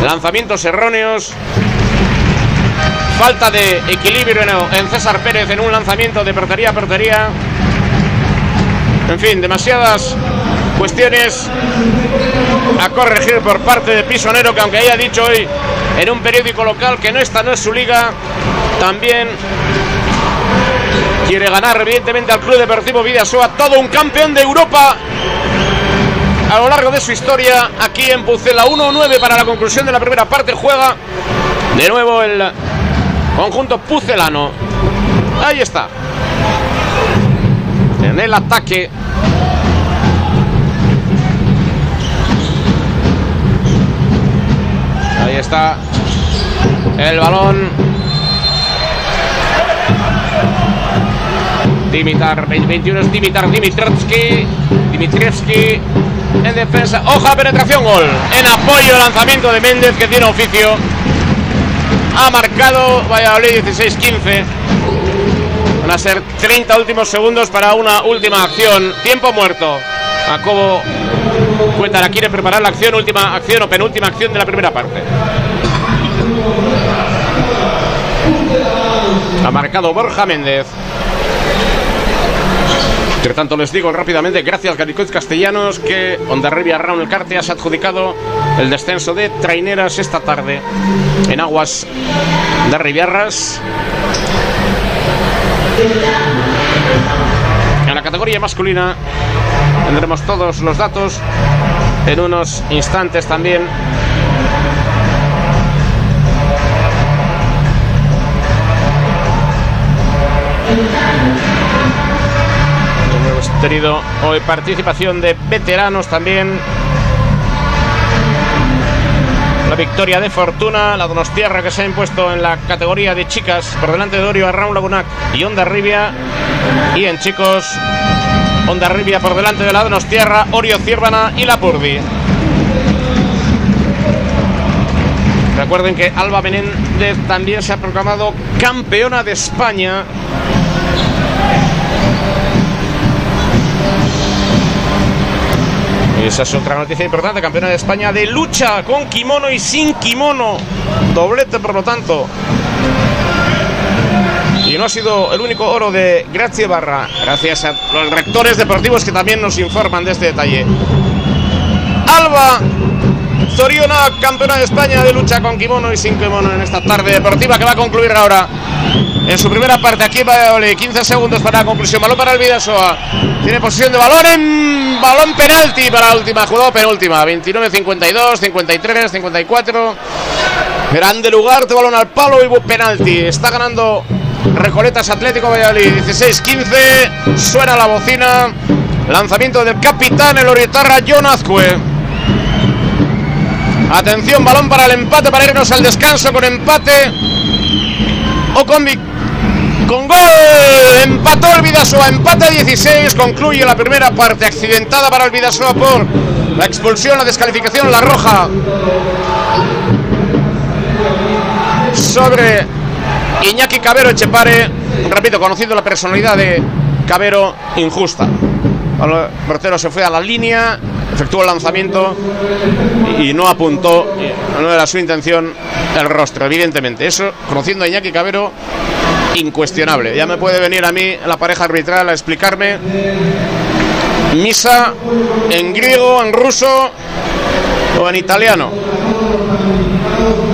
Speaker 1: lanzamientos erróneos. Falta de equilibrio en César Pérez en un lanzamiento de portería a portería. En fin, demasiadas cuestiones a corregir por parte de Pisonero, que aunque haya dicho hoy en un periódico local que no esta no es su liga, también quiere ganar evidentemente al Club Deportivo Vidasoa, todo un campeón de Europa a lo largo de su historia aquí en Pucela 1-9 para la conclusión de la primera parte juega de nuevo el conjunto pucelano ahí está en el ataque. Ahí está el balón. Dimitar, 21 es Dimitar, Dimitrevski, Dimitrievski en defensa. Oja, penetración, gol. En apoyo al lanzamiento de Méndez que tiene oficio. Ha marcado Valladolid 16-15. Van a ser 30 últimos segundos para una última acción. Tiempo muerto. Jacobo Cuéntara quiere preparar la acción, última acción o penúltima acción de la primera parte. Ha marcado Borja Méndez. Entre tanto, les digo rápidamente, gracias Garicoz Castellanos, que Ondarribia Round Carte has adjudicado el descenso de traineras esta tarde en aguas de Riviarras. En la categoría masculina tendremos todos los datos en unos instantes también. Tenido hoy participación de veteranos también. La victoria de Fortuna, la Donostierra que se ha impuesto en la categoría de chicas por delante de Orio Arraun Lagunac y Onda Rivia. Y en chicos, Onda Rivia por delante de la Donostierra, Orio Ciervana y la Purdi. Recuerden que Alba Menéndez también se ha proclamado campeona de España. Y esa es otra noticia importante, campeona de España de lucha con kimono y sin kimono. Doblete, por lo tanto. Y no ha sido el único oro de Gracia Barra, gracias a los rectores deportivos que también nos informan de este detalle. Alba Zoriona, campeona de España de lucha con kimono y sin kimono en esta tarde deportiva que va a concluir ahora en su primera parte aquí Valladolid. 15 segundos para la conclusión. Balón para el Vidasoa. Tiene posición de balón en balón penalti para la última jugada penúltima. 29-52, 53, 54. Grande lugar, te balón al palo y penalti. Está ganando Recoletas Atlético Valladolid. 16-15. Suena la bocina. Lanzamiento del capitán, el Orietarra John Azcue. Atención, balón para el empate, para irnos al descanso con empate. O con, con gol. Empató el Vidasoa, empate 16. Concluye la primera parte accidentada para el Vidasoa por la expulsión, la descalificación, la roja. Sobre Iñaki Cabero Echepare. Repito, conociendo la personalidad de Cabero, injusta. El portero se fue a la línea, efectuó el lanzamiento y no apuntó, no era su intención, el rostro, evidentemente. Eso, conociendo a Iñaki Cabero, incuestionable. Ya me puede venir a mí la pareja arbitral a explicarme misa en griego, en ruso o en italiano.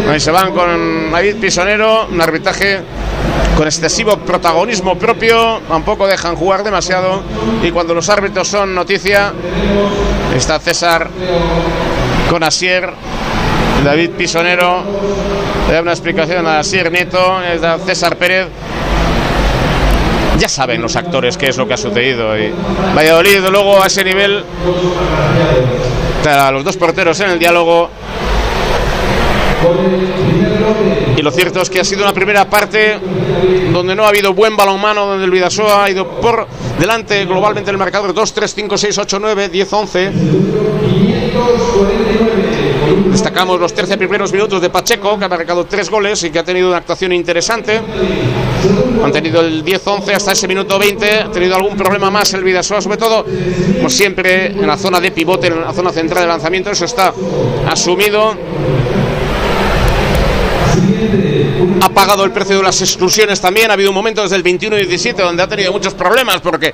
Speaker 1: Ahí se van con David Pisonero, un arbitraje con excesivo protagonismo propio, tampoco dejan jugar demasiado. Y cuando los árbitros son noticia, está César con Asier, David Pisonero, le da una explicación a Asier Nieto, César Pérez. Ya saben los actores qué es lo que ha sucedido. Y Valladolid luego a ese nivel, los dos porteros en el diálogo y lo cierto es que ha sido una primera parte donde no ha habido buen balonmano, donde el Vidasoa ha ido por delante globalmente el marcador 2, 3, 5, 6, 8, 9, 10, 11. Destacamos los 13 primeros minutos de Pacheco, que ha marcado tres goles y que ha tenido una actuación interesante. Han tenido el 10-11 hasta ese minuto 20. Ha tenido algún problema más el Vidasoa, sobre todo, como siempre, en la zona de pivote, en la zona central de lanzamiento. Eso está asumido ha pagado el precio de las exclusiones también. Ha habido un momento desde el 21-17 donde ha tenido muchos problemas porque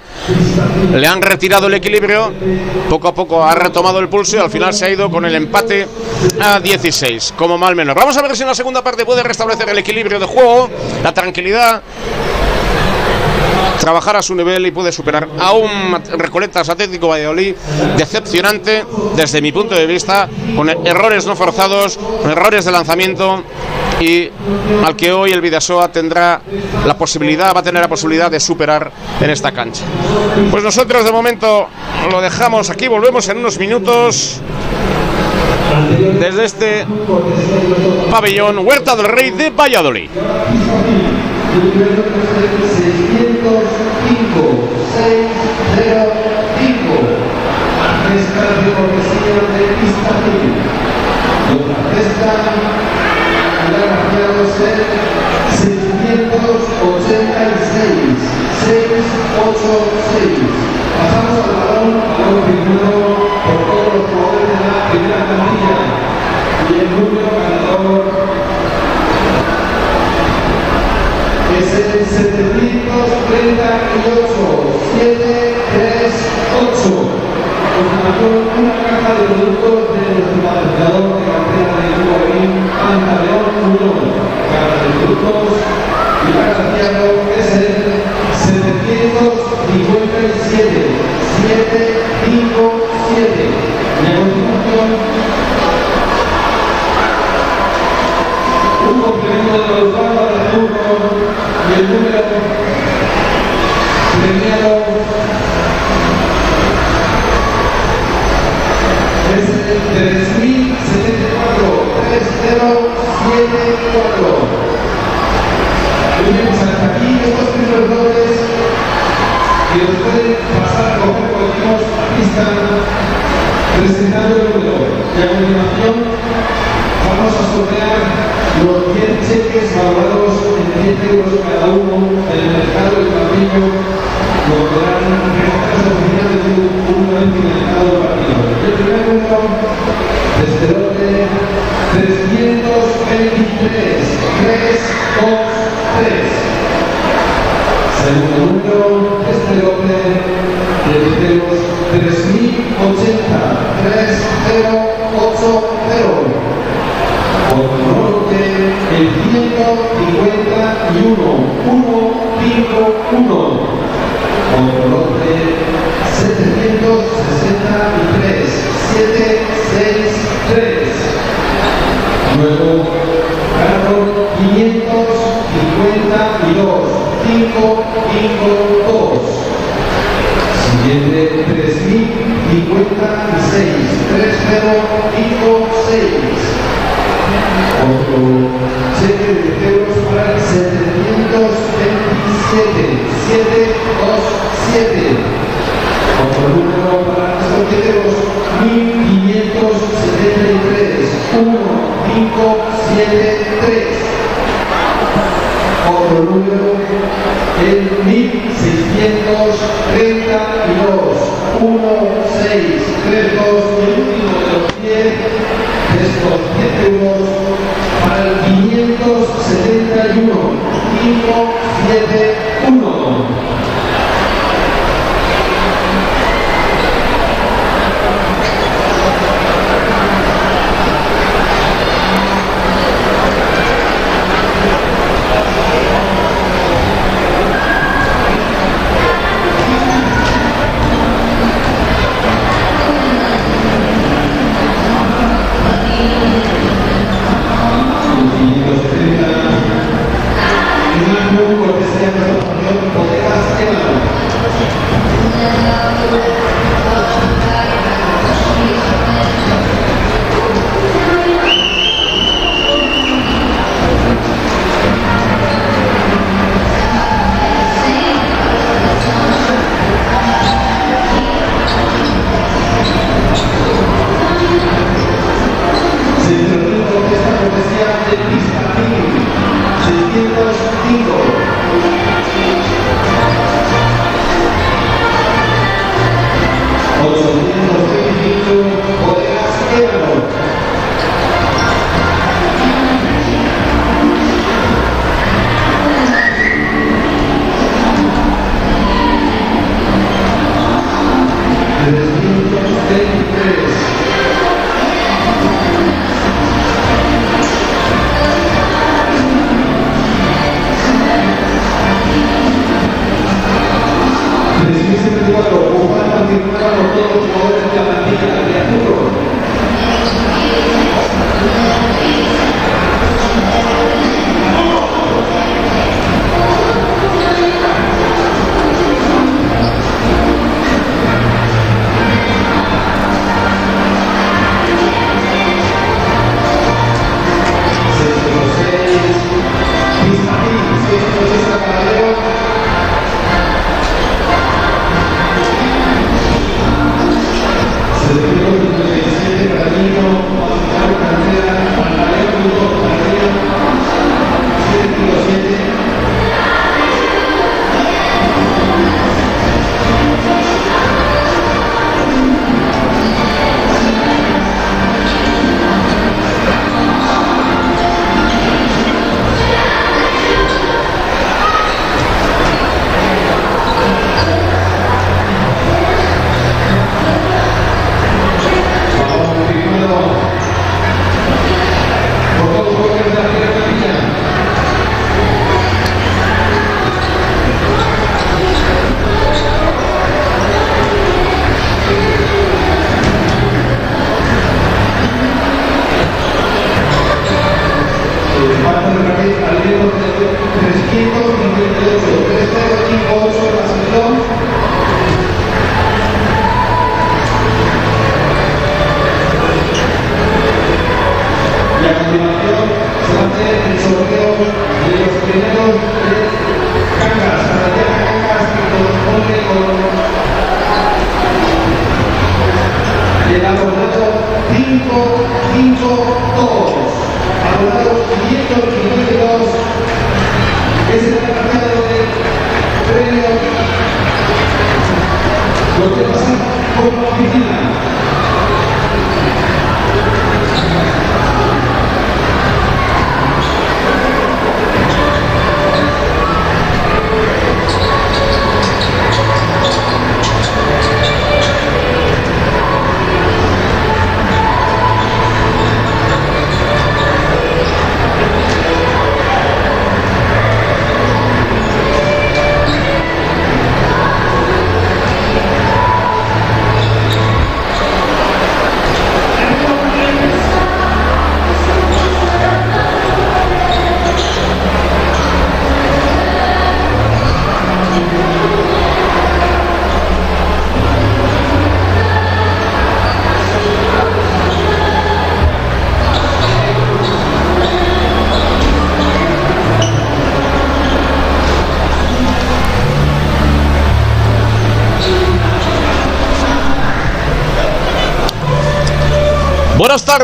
Speaker 1: le han retirado el equilibrio. Poco a poco ha retomado el pulso y al final se ha ido con el empate a 16, como mal menos. Vamos a ver si en la segunda parte puede restablecer el equilibrio de juego, la tranquilidad trabajar a su nivel y puede superar a un Recoletas Atlético Valladolid decepcionante desde mi punto de vista, con errores no forzados, errores de lanzamiento y al que hoy el Vidasoa tendrá la posibilidad, va a tener la posibilidad de superar en esta cancha. Pues nosotros de momento lo dejamos aquí, volvemos en unos minutos desde este pabellón Huerta del Rey de Valladolid.
Speaker 2: 686. Pasamos al balón, balón firmado por todos los jugadores de la primera plantilla. Y el número ganador es el 738 738. Una caja de productos de nuestro patrocinador de cartera de Cubarín, Pantaleón Unión. Caja de productos y agraciado es el 757 757 y a continuación un complemento de los damas de turno y el número premiado es el 3074 3074 Venimos hasta aquí estos primeros dobles que los pueden pasar a coger continuos a pista presentando el número de animación vamos a sortear los 10 cheques valorados en 10 euros cada uno del mercado del Camino. Lo podrán recoger los oficiales de un vez finalizado el partido. El primer número desde lote 323 323 Segundo número, este lote de deseos 3080 3080. Lote, el 151 151. Otro lote, 763 763. Luego, carro 552 552. Siguiente 3056 3056. Otro cheque de euros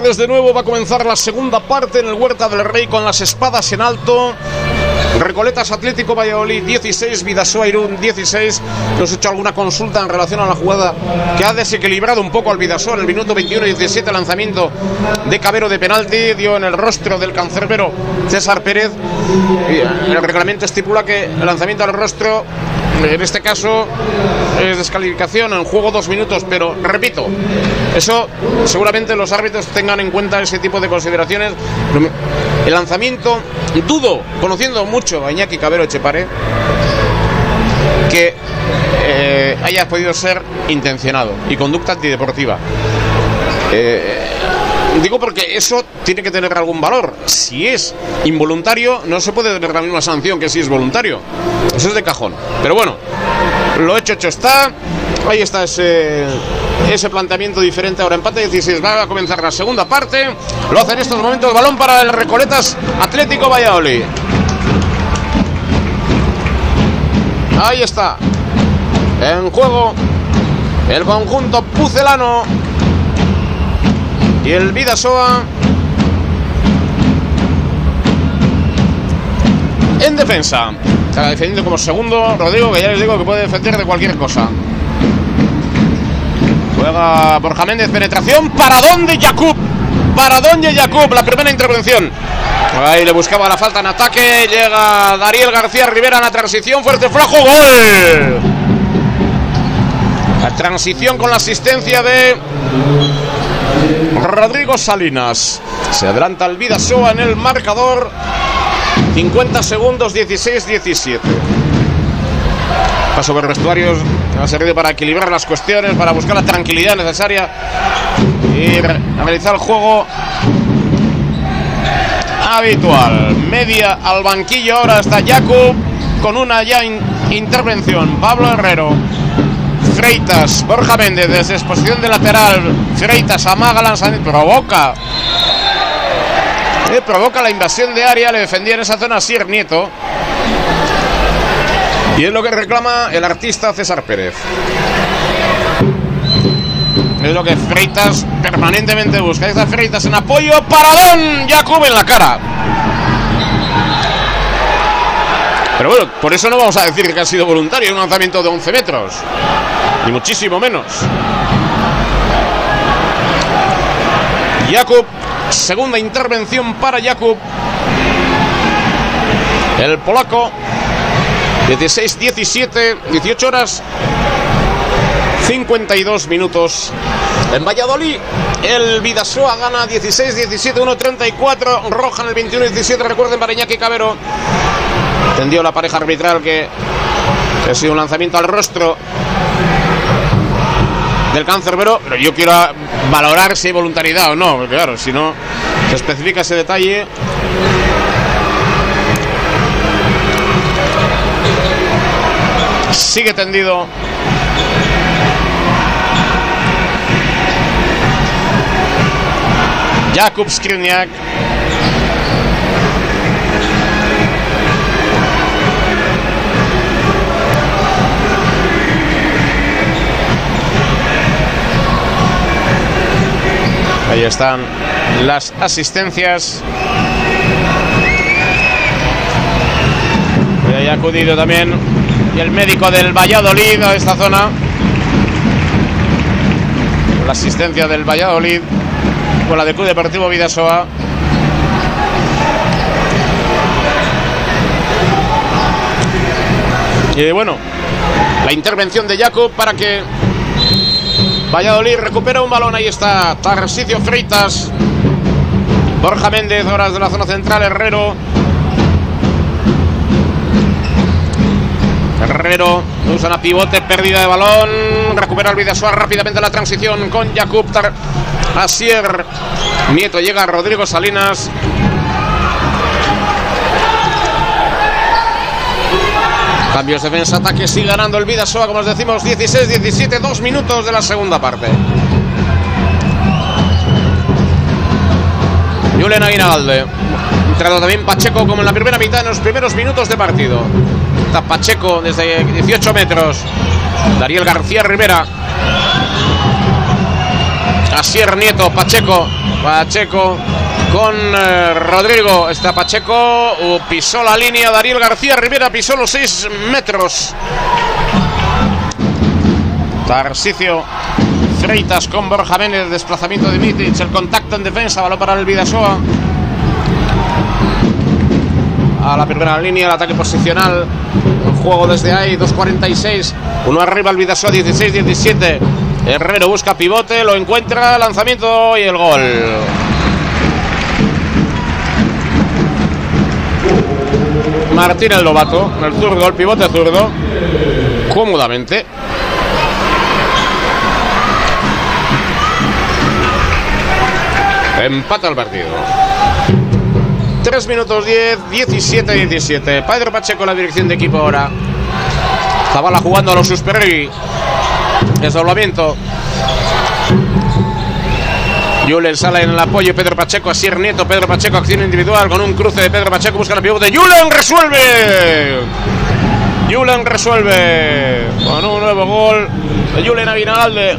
Speaker 1: tardes de nuevo, va a comenzar la segunda parte en el Huerta del Rey con las espadas en alto. Recoletas Atlético Valladolid 16, Vidasoa Irún 16. Nos he hecho alguna consulta en relación a la jugada que ha desequilibrado un poco al Vidasoa en el minuto 21-17. Lanzamiento de Cabero de penalti, dio en el rostro del cancerbero César Pérez. El reglamento estipula que el lanzamiento al rostro en este caso es descalificación en juego dos minutos, pero repito, eso seguramente los árbitros tengan en cuenta ese tipo de consideraciones. El lanzamiento, dudo, conociendo mucho a Iñaki Cabero Echepare, que eh, haya podido ser intencionado y conducta antideportiva. Eh, Digo porque eso tiene que tener algún valor. Si es involuntario, no se puede tener la misma sanción que si es voluntario. Eso es de cajón. Pero bueno, lo hecho, hecho está. Ahí está ese, ese planteamiento diferente. Ahora empate 16. Va a comenzar la segunda parte. Lo hace en estos momentos. Balón para el Recoletas Atlético Valladolid. Ahí está. En juego el conjunto pucelano y el Vidasoa en defensa. Está defendiendo como segundo Rodrigo, que ya les digo que puede defender de cualquier cosa. Juega Borja Méndez, penetración. ¿Para dónde Jakub? ¿Para dónde Jakub? La primera intervención. Ahí le buscaba la falta en ataque. Llega Dariel García Rivera en la transición. Fuerte flojo. ¡Gol! La transición con la asistencia de Rodrigo Salinas. Se adelanta el Vidasoa en el marcador. 50 segundos, 16-17. Paso por vestuarios ha servido para equilibrar las cuestiones, para buscar la tranquilidad necesaria y realizar el juego habitual. Media al banquillo, ahora está Jakub con una ya intervención. Pablo Herrero. Freitas, Borja Méndez desde exposición de lateral. Freitas amaga lanzamiento, provoca. Eh, provoca la invasión de área, le defendía en esa zona Sier Nieto. Y es lo que reclama el artista César Pérez. Es lo que Freitas permanentemente busca. Está Freitas en apoyo. Paradón. Jacob en la cara. Pero bueno, por eso no vamos a decir que ha sido voluntario un lanzamiento de 11 metros. Ni muchísimo menos. Jakub, segunda intervención para Jakub. El polaco, 16-17, 18 horas, 52 minutos. En Valladolid, el Vidasoa gana 16-17, 1-34. Roja en el 21-17. Recuerden para Iñaki Cabero. Tendió la pareja arbitral que ha sido un lanzamiento al rostro del cáncer, pero yo quiero valorar si hay voluntariedad o no, porque claro, si no se especifica ese detalle. Sigue tendido. Jakub Skriniak. Ahí están las asistencias. Y ahí ha acudido también el médico del Valladolid a esta zona. La asistencia del Valladolid con la de Club Deportivo Vidasoa. Y bueno, la intervención de Jacob para que Valladolid recupera un balón. Ahí está Tarsicio Freitas. Borja Méndez, horas de la zona central. Herrero. Herrero usa una pivote, pérdida de balón. Recupera el Vidasoa rápidamente la transición con Tar Asier. Nieto llega a Rodrigo Salinas. Cambios defensa, ataque, sigue ganando el Vidasoa, como os decimos, 16-17, dos minutos de la segunda parte. Julen Aguinalde. Entrado también Pacheco como en la primera mitad, en los primeros minutos de partido. Está Pacheco desde 18 metros. Dariel García Rivera. Asier Nieto, Pacheco. Pacheco con eh, Rodrigo. Está Pacheco. Pisó la línea. Dariel García Rivera pisó los 6 metros. Tarsicio Freitas con Borja Méndez. Desplazamiento de Mitic. El contacto en defensa. Balón para el Vidasoa. A la primera línea. El ataque posicional. Juego desde ahí. 2.46. Uno arriba el Vidasoa. 16-17. Herrero busca pivote. Lo encuentra. Lanzamiento y el gol. Martín el Lobato, el zurdo, el pivote zurdo, cómodamente. Empata el partido. 3 minutos 10, 17-17. Pedro Pacheco la dirección de equipo ahora. Zabala jugando a los Susperri. Desdoblamiento. Julen sale en el apoyo Pedro Pacheco, Asier Nieto, Pedro Pacheco, acción individual con un cruce de Pedro Pacheco, busca el pivote. Julen resuelve. Julen resuelve con un nuevo gol de Julen Aguinalde.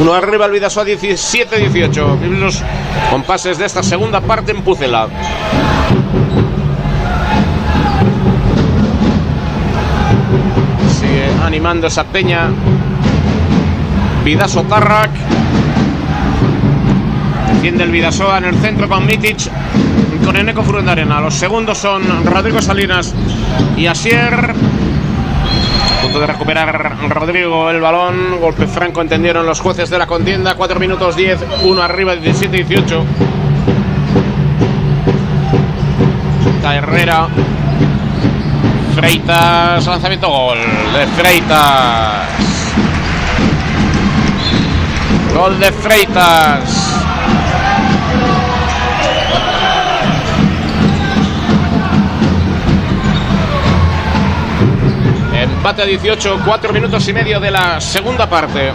Speaker 1: Uno arriba el Vidasoa 17-18. Los compases de esta segunda parte en Pucela. Sigue animando esa peña. Vidaso Tarrac. Defiende el Vidasoa en el centro con Mitic. Con Eneco Arena. Los segundos son Rodrigo Salinas y Asier. Punto de recuperar Rodrigo el balón. Golpe franco entendieron los jueces de la contienda. 4 minutos 10. 1 arriba 17-18. Herrera. Freitas. Lanzamiento gol de Freitas. Gol de Freitas. Empate a 18, 4 minutos y medio de la segunda parte.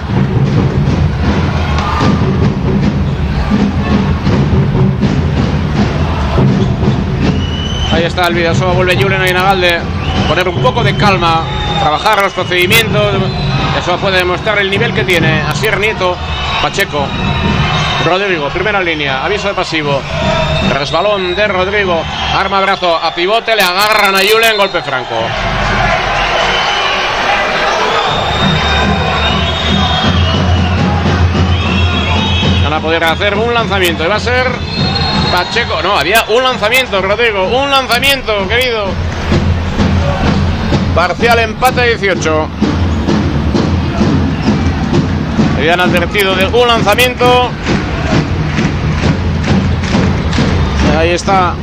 Speaker 1: Ahí está el Vidasoa, vuelve Julen Ainagalde. Poner un poco de calma, trabajar los procedimientos. Eso puede demostrar el nivel que tiene. Asier Nieto, Pacheco, Rodrigo, primera línea, aviso de pasivo. Resbalón de Rodrigo, arma brazo a pivote, le agarran a Julen, golpe franco. Van a poder hacer un lanzamiento. Y va a ser Pacheco. No, había un lanzamiento, Rodrigo. Un lanzamiento, querido. Parcial empate 18. Habían advertido de un lanzamiento. Ahí está.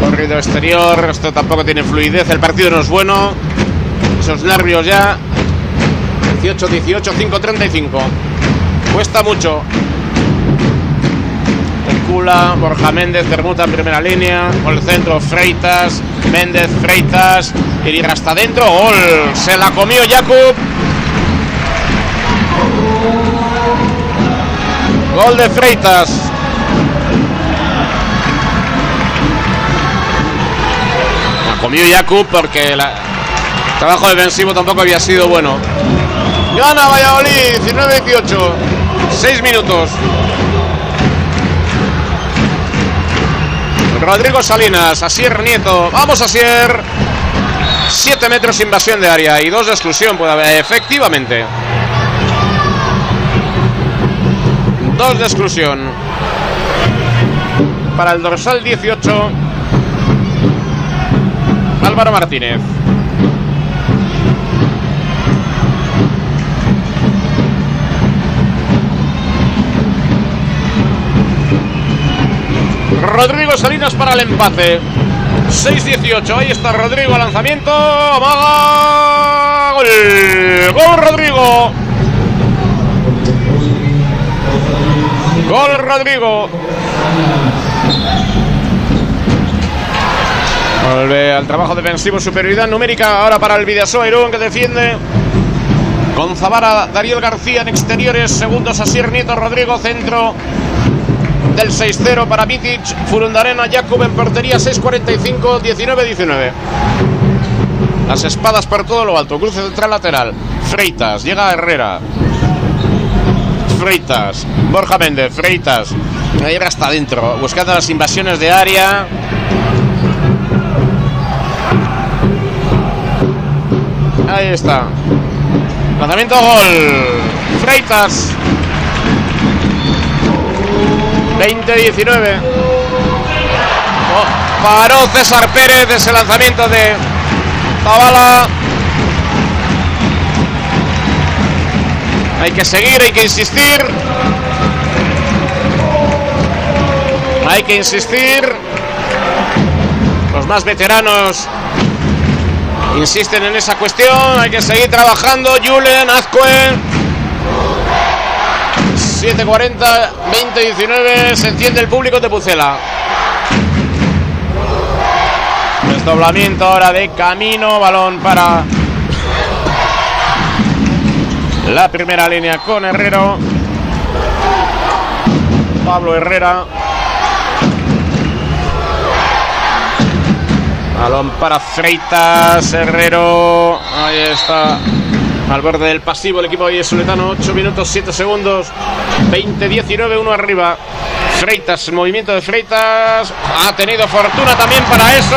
Speaker 1: Corrido exterior. Esto tampoco tiene fluidez. El partido no es bueno. Esos nervios ya. 18-18, 5-35. Cuesta mucho. Cula, Borja Méndez, permuta en primera línea. Con el centro, Freitas. Méndez, Freitas. Llega hasta adentro. Gol. Se la comió Jakub. Gol de Freitas. La comió Jakub porque el trabajo defensivo tampoco había sido bueno. Gana Valladolid, 19-18. Seis minutos. Rodrigo Salinas, Asier Nieto. Vamos, Asier. Siete metros invasión de área y dos de exclusión puede haber. Efectivamente. Dos de exclusión. Para el dorsal 18. Álvaro Martínez. Rodrigo Salinas para el empate. 6-18. Ahí está Rodrigo. Lanzamiento. Gol. Gol Rodrigo. Gol Rodrigo. Vuelve al trabajo defensivo, superioridad numérica ahora para el Vidasoa Irún que defiende. Con Zavara, García en exteriores, segundos Asier Nieto, Rodrigo centro del 6-0 para Mitic, Furundarena, Jakub en portería 6-45, 19-19. Las espadas por todo lo alto, cruce central lateral, Freitas, llega Herrera. Freitas, Borja Méndez, Freitas, llega hasta adentro, buscando las invasiones de área. Ahí está. Lanzamiento gol. Freitas. 20-19. Oh, paró César Pérez ese lanzamiento de Zavala. Hay que seguir, hay que insistir. Hay que insistir. Los más veteranos insisten en esa cuestión. Hay que seguir trabajando. Julen, Azcue. 7.40, 20.19. Se enciende el público de Pucela. Desdoblamiento ahora de camino. Balón para la primera línea con Herrero. Pablo Herrera. Balón para Freitas, Herrero. Ahí está. Al borde del pasivo el equipo de Soletano. 8 minutos 7 segundos. 20-19, uno arriba. Freitas, movimiento de Freitas. Ha tenido fortuna también para eso.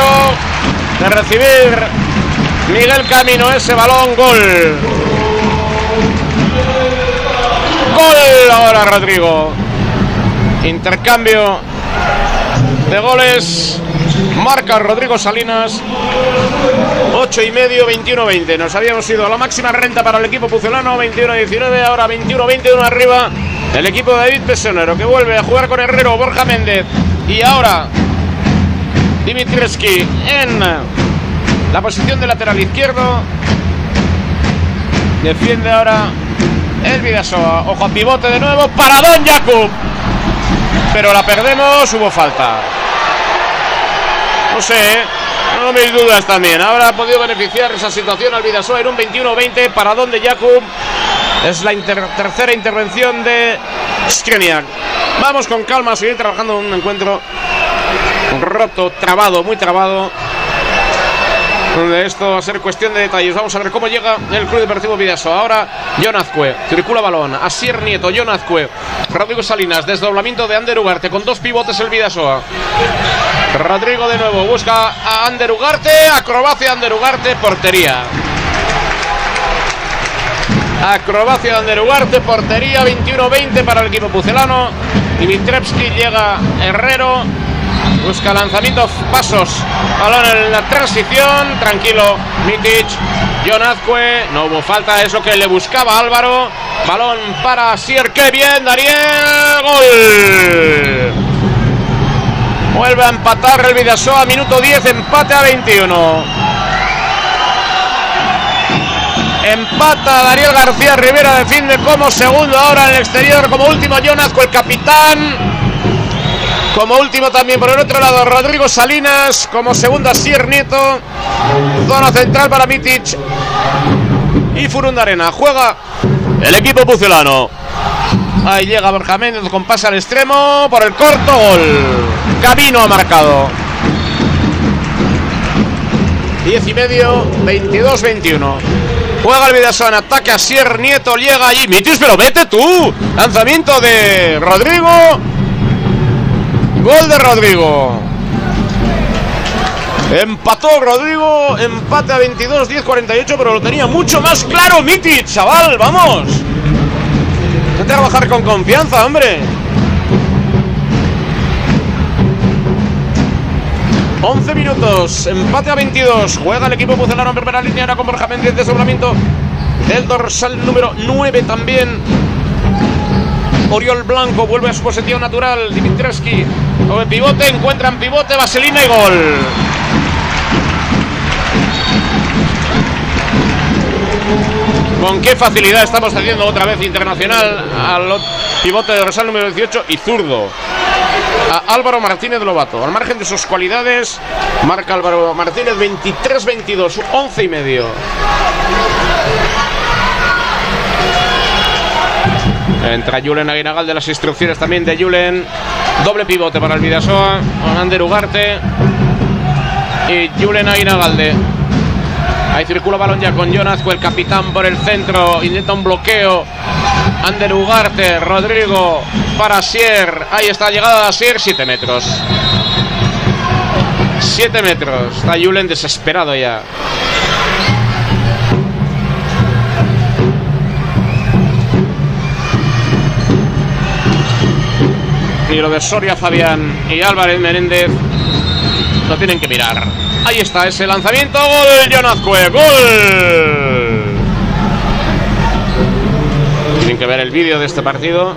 Speaker 1: De recibir Miguel Camino ese balón. Gol. Gol ahora Rodrigo. Intercambio de goles. Marca Rodrigo Salinas. 8 y medio, 21-20. Nos habíamos ido a la máxima renta para el equipo pucelano. 21-19, ahora 21-21 arriba. El equipo de David Pesonero que vuelve a jugar con Herrero, Borja Méndez. Y ahora Dimitreski en la posición de lateral izquierdo. Defiende ahora el Vidasoa. Ojo a pivote de nuevo para Don Jakub. Pero la perdemos, hubo falta. No sé, ¿eh? no me dudas también. Ahora ha podido beneficiar esa situación al Vidasoa en un 21-20 para donde Jakub. Es la inter tercera intervención de Skriniak. Vamos con calma a seguir trabajando en un encuentro roto, trabado, muy trabado. Donde esto va a ser cuestión de detalles. Vamos a ver cómo llega el Club Deportivo Vidasoa. Ahora John circula balón. Asier Nieto, John Rodrigo Salinas, desdoblamiento de Ander Ugarte con dos pivotes el Vidasoa. Rodrigo de nuevo busca a Ander Ugarte, acrobacia Ander Ugarte, portería. Acrobacia de Ander Ugarte, portería 21-20 para el equipo pucelano. Dimitrevski llega Herrero, Busca lanzamientos, pasos. Balón en la transición. Tranquilo. Mitic. John Azcue. No hubo falta. Es lo que le buscaba Álvaro. Balón para Sier. ¡Qué bien, Daniel! ¡Gol! Vuelve a empatar el Vidasoa. Minuto 10. Empate a 21. Empata Daniel García Rivera. Defiende como segundo ahora en el exterior. Como último John Azcue, el capitán. Como último también por el otro lado Rodrigo Salinas. Como segunda Sier Nieto. Zona central para Mitic. Y Furundarena. Juega el equipo pucelano. Ahí llega Borja Méndez con pase al extremo. Por el corto gol. Camino ha marcado. 10 y medio, 22-21. Juega el Vidasoa ataque. Asier Nieto llega allí. Mitis, pero vete tú. Lanzamiento de Rodrigo. Gol de Rodrigo. Empató Rodrigo. Empate a 22, 10, 48. Pero lo tenía mucho más claro Mitic, chaval. Vamos. Hay trabajar con confianza, hombre. 11 minutos, empate a 22. Juega el equipo pucelano en primera línea ahora con Borja Méndez de sobramiento del dorsal número 9 también. Oriol Blanco vuelve a su posición natural. Dimitreski pivote, encuentran pivote, vaselina y gol. Con qué facilidad estamos haciendo otra vez internacional al pivote de dorsal número 18 y zurdo a Álvaro Martínez Lobato. Al margen de sus cualidades, marca Álvaro Martínez 23-22, 11 y medio. Entra Julen Aguinagal de las instrucciones también de Julen. Doble pivote para el Vidasoa. Ander Ugarte. Y Julen Aguinagalde. Ahí circula balón ya con Jonazco, el capitán por el centro. Intenta un bloqueo. Ander Ugarte, Rodrigo para Sier. Ahí está llegada a Sier, 7 metros. 7 metros. Está Julen desesperado ya. Y lo de Soria Fabián y Álvarez Menéndez lo tienen que mirar. Ahí está ese lanzamiento. Gol de Jonazcue. Gol. Tienen que ver el vídeo de este partido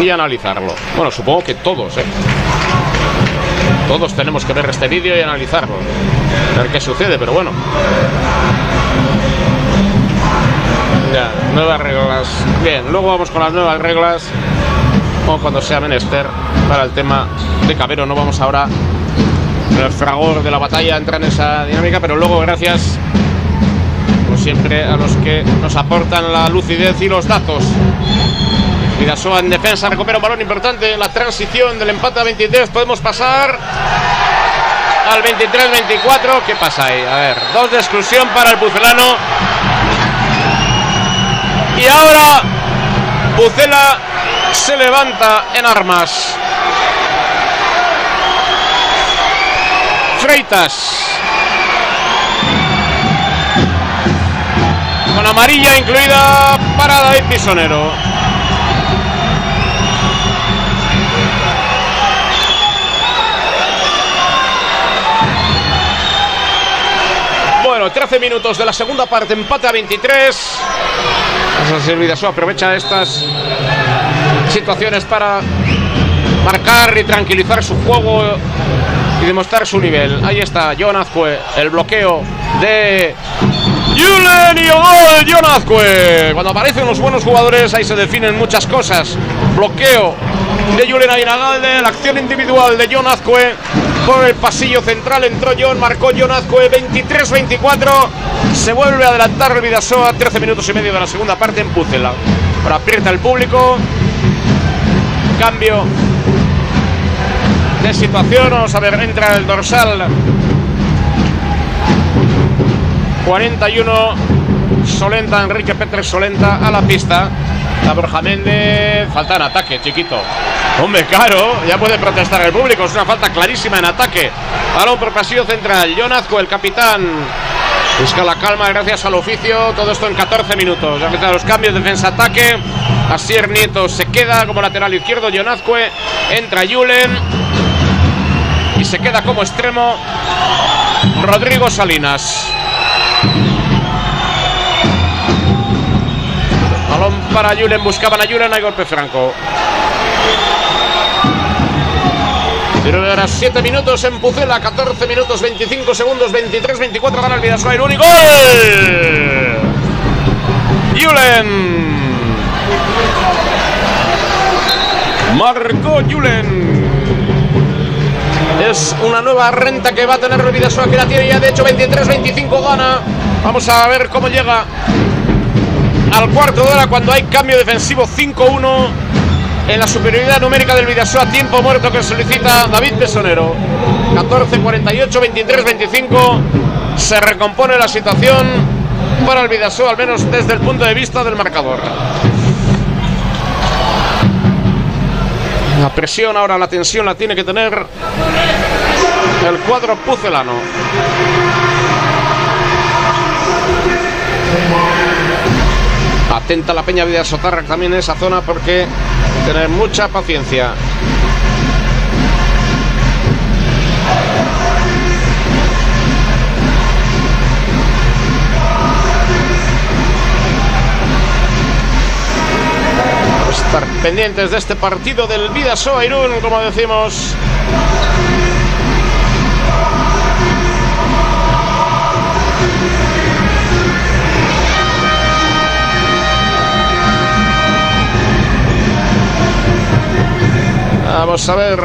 Speaker 1: y analizarlo. Bueno, supongo que todos, ¿eh? Todos tenemos que ver este vídeo y analizarlo. A ver qué sucede, pero bueno. Ya, nuevas reglas. Bien, luego vamos con las nuevas reglas. O cuando sea menester para el tema de Cabero. No vamos ahora el fragor de la batalla a entrar en esa dinámica, pero luego gracias como siempre a los que nos aportan la lucidez y los datos. Vidasoa en defensa recupera un balón importante en la transición del empate a 23. Podemos pasar al 23-24. ¿Qué pasa ahí? A ver, dos de exclusión para el Pucelano. Y ahora Pucela se levanta en armas. Con amarilla incluida para David Pisonero. Bueno, 13 minutos de la segunda parte, empate a 23. Vidasoa aprovecha estas situaciones para marcar y tranquilizar su juego y demostrar su nivel. Ahí está John Azcue, el bloqueo de Julen y gol John Azcue. Cuando aparecen los buenos jugadores ahí se definen muchas cosas. Bloqueo de Julen Aguinagalde, la acción individual de John Azcue por el pasillo central entró John, marcó John Azcue 23-24. Se vuelve a adelantar el Vidasoa, 13 minutos y medio de la segunda parte en Pucela. Ahora aprieta el público. Cambio situación. Vamos a ver, entra el dorsal 41. Solenta, Enrique Petre Solenta a la pista. La Borja Méndez. Falta en ataque, chiquito. Hombre, claro, ya puede protestar el público. Es una falta clarísima en ataque. Balón por pasillo central. Jonazco, el capitán. Busca la calma gracias al oficio. Todo esto en 14 minutos. Ya los cambios, defensa-ataque. Asier Nieto se queda como lateral izquierdo. Jonazcue. Entra Julen. Y se queda como extremo Rodrigo Salinas. Balón para Julen. Buscaban a Julen. Hay golpe franco. Ahora 7 minutos en Pucela, 14 minutos, 25 segundos, 23, 24 gana el Vidasoa el único gol. Julen. Marcó Julen. Es una nueva renta que va a tener Vidasoa que la tiene ya de hecho 23-25 gana. Vamos a ver cómo llega al cuarto de hora cuando hay cambio defensivo 5-1 en la superioridad numérica del Vidasoa, tiempo muerto que solicita David Besonero. 14-48, 23-25. Se recompone la situación para el Vidasoa, al menos desde el punto de vista del marcador. La presión ahora, la tensión la tiene que tener el cuadro pucelano. Atenta la Peña Vida Sotarra también en esa zona porque tener mucha paciencia. Estar pendientes de este partido del Vidasoa Irún, como decimos. Vamos a ver.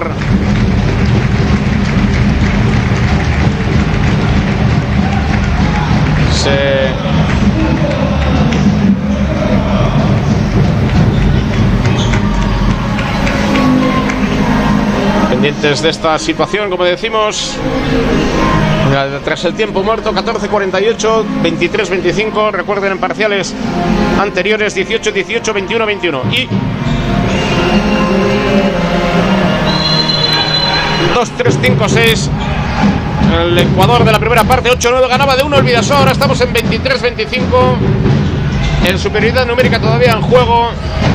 Speaker 1: Se pendientes de esta situación, como decimos. Tras el tiempo muerto, 14-48, 23-25. Recuerden en parciales anteriores, 18-18, 21-21. Y 2-3-5-6. El Ecuador de la primera parte, 8-9 ganaba de 1 el. Ahora estamos en 23-25. En superioridad numérica todavía en juego.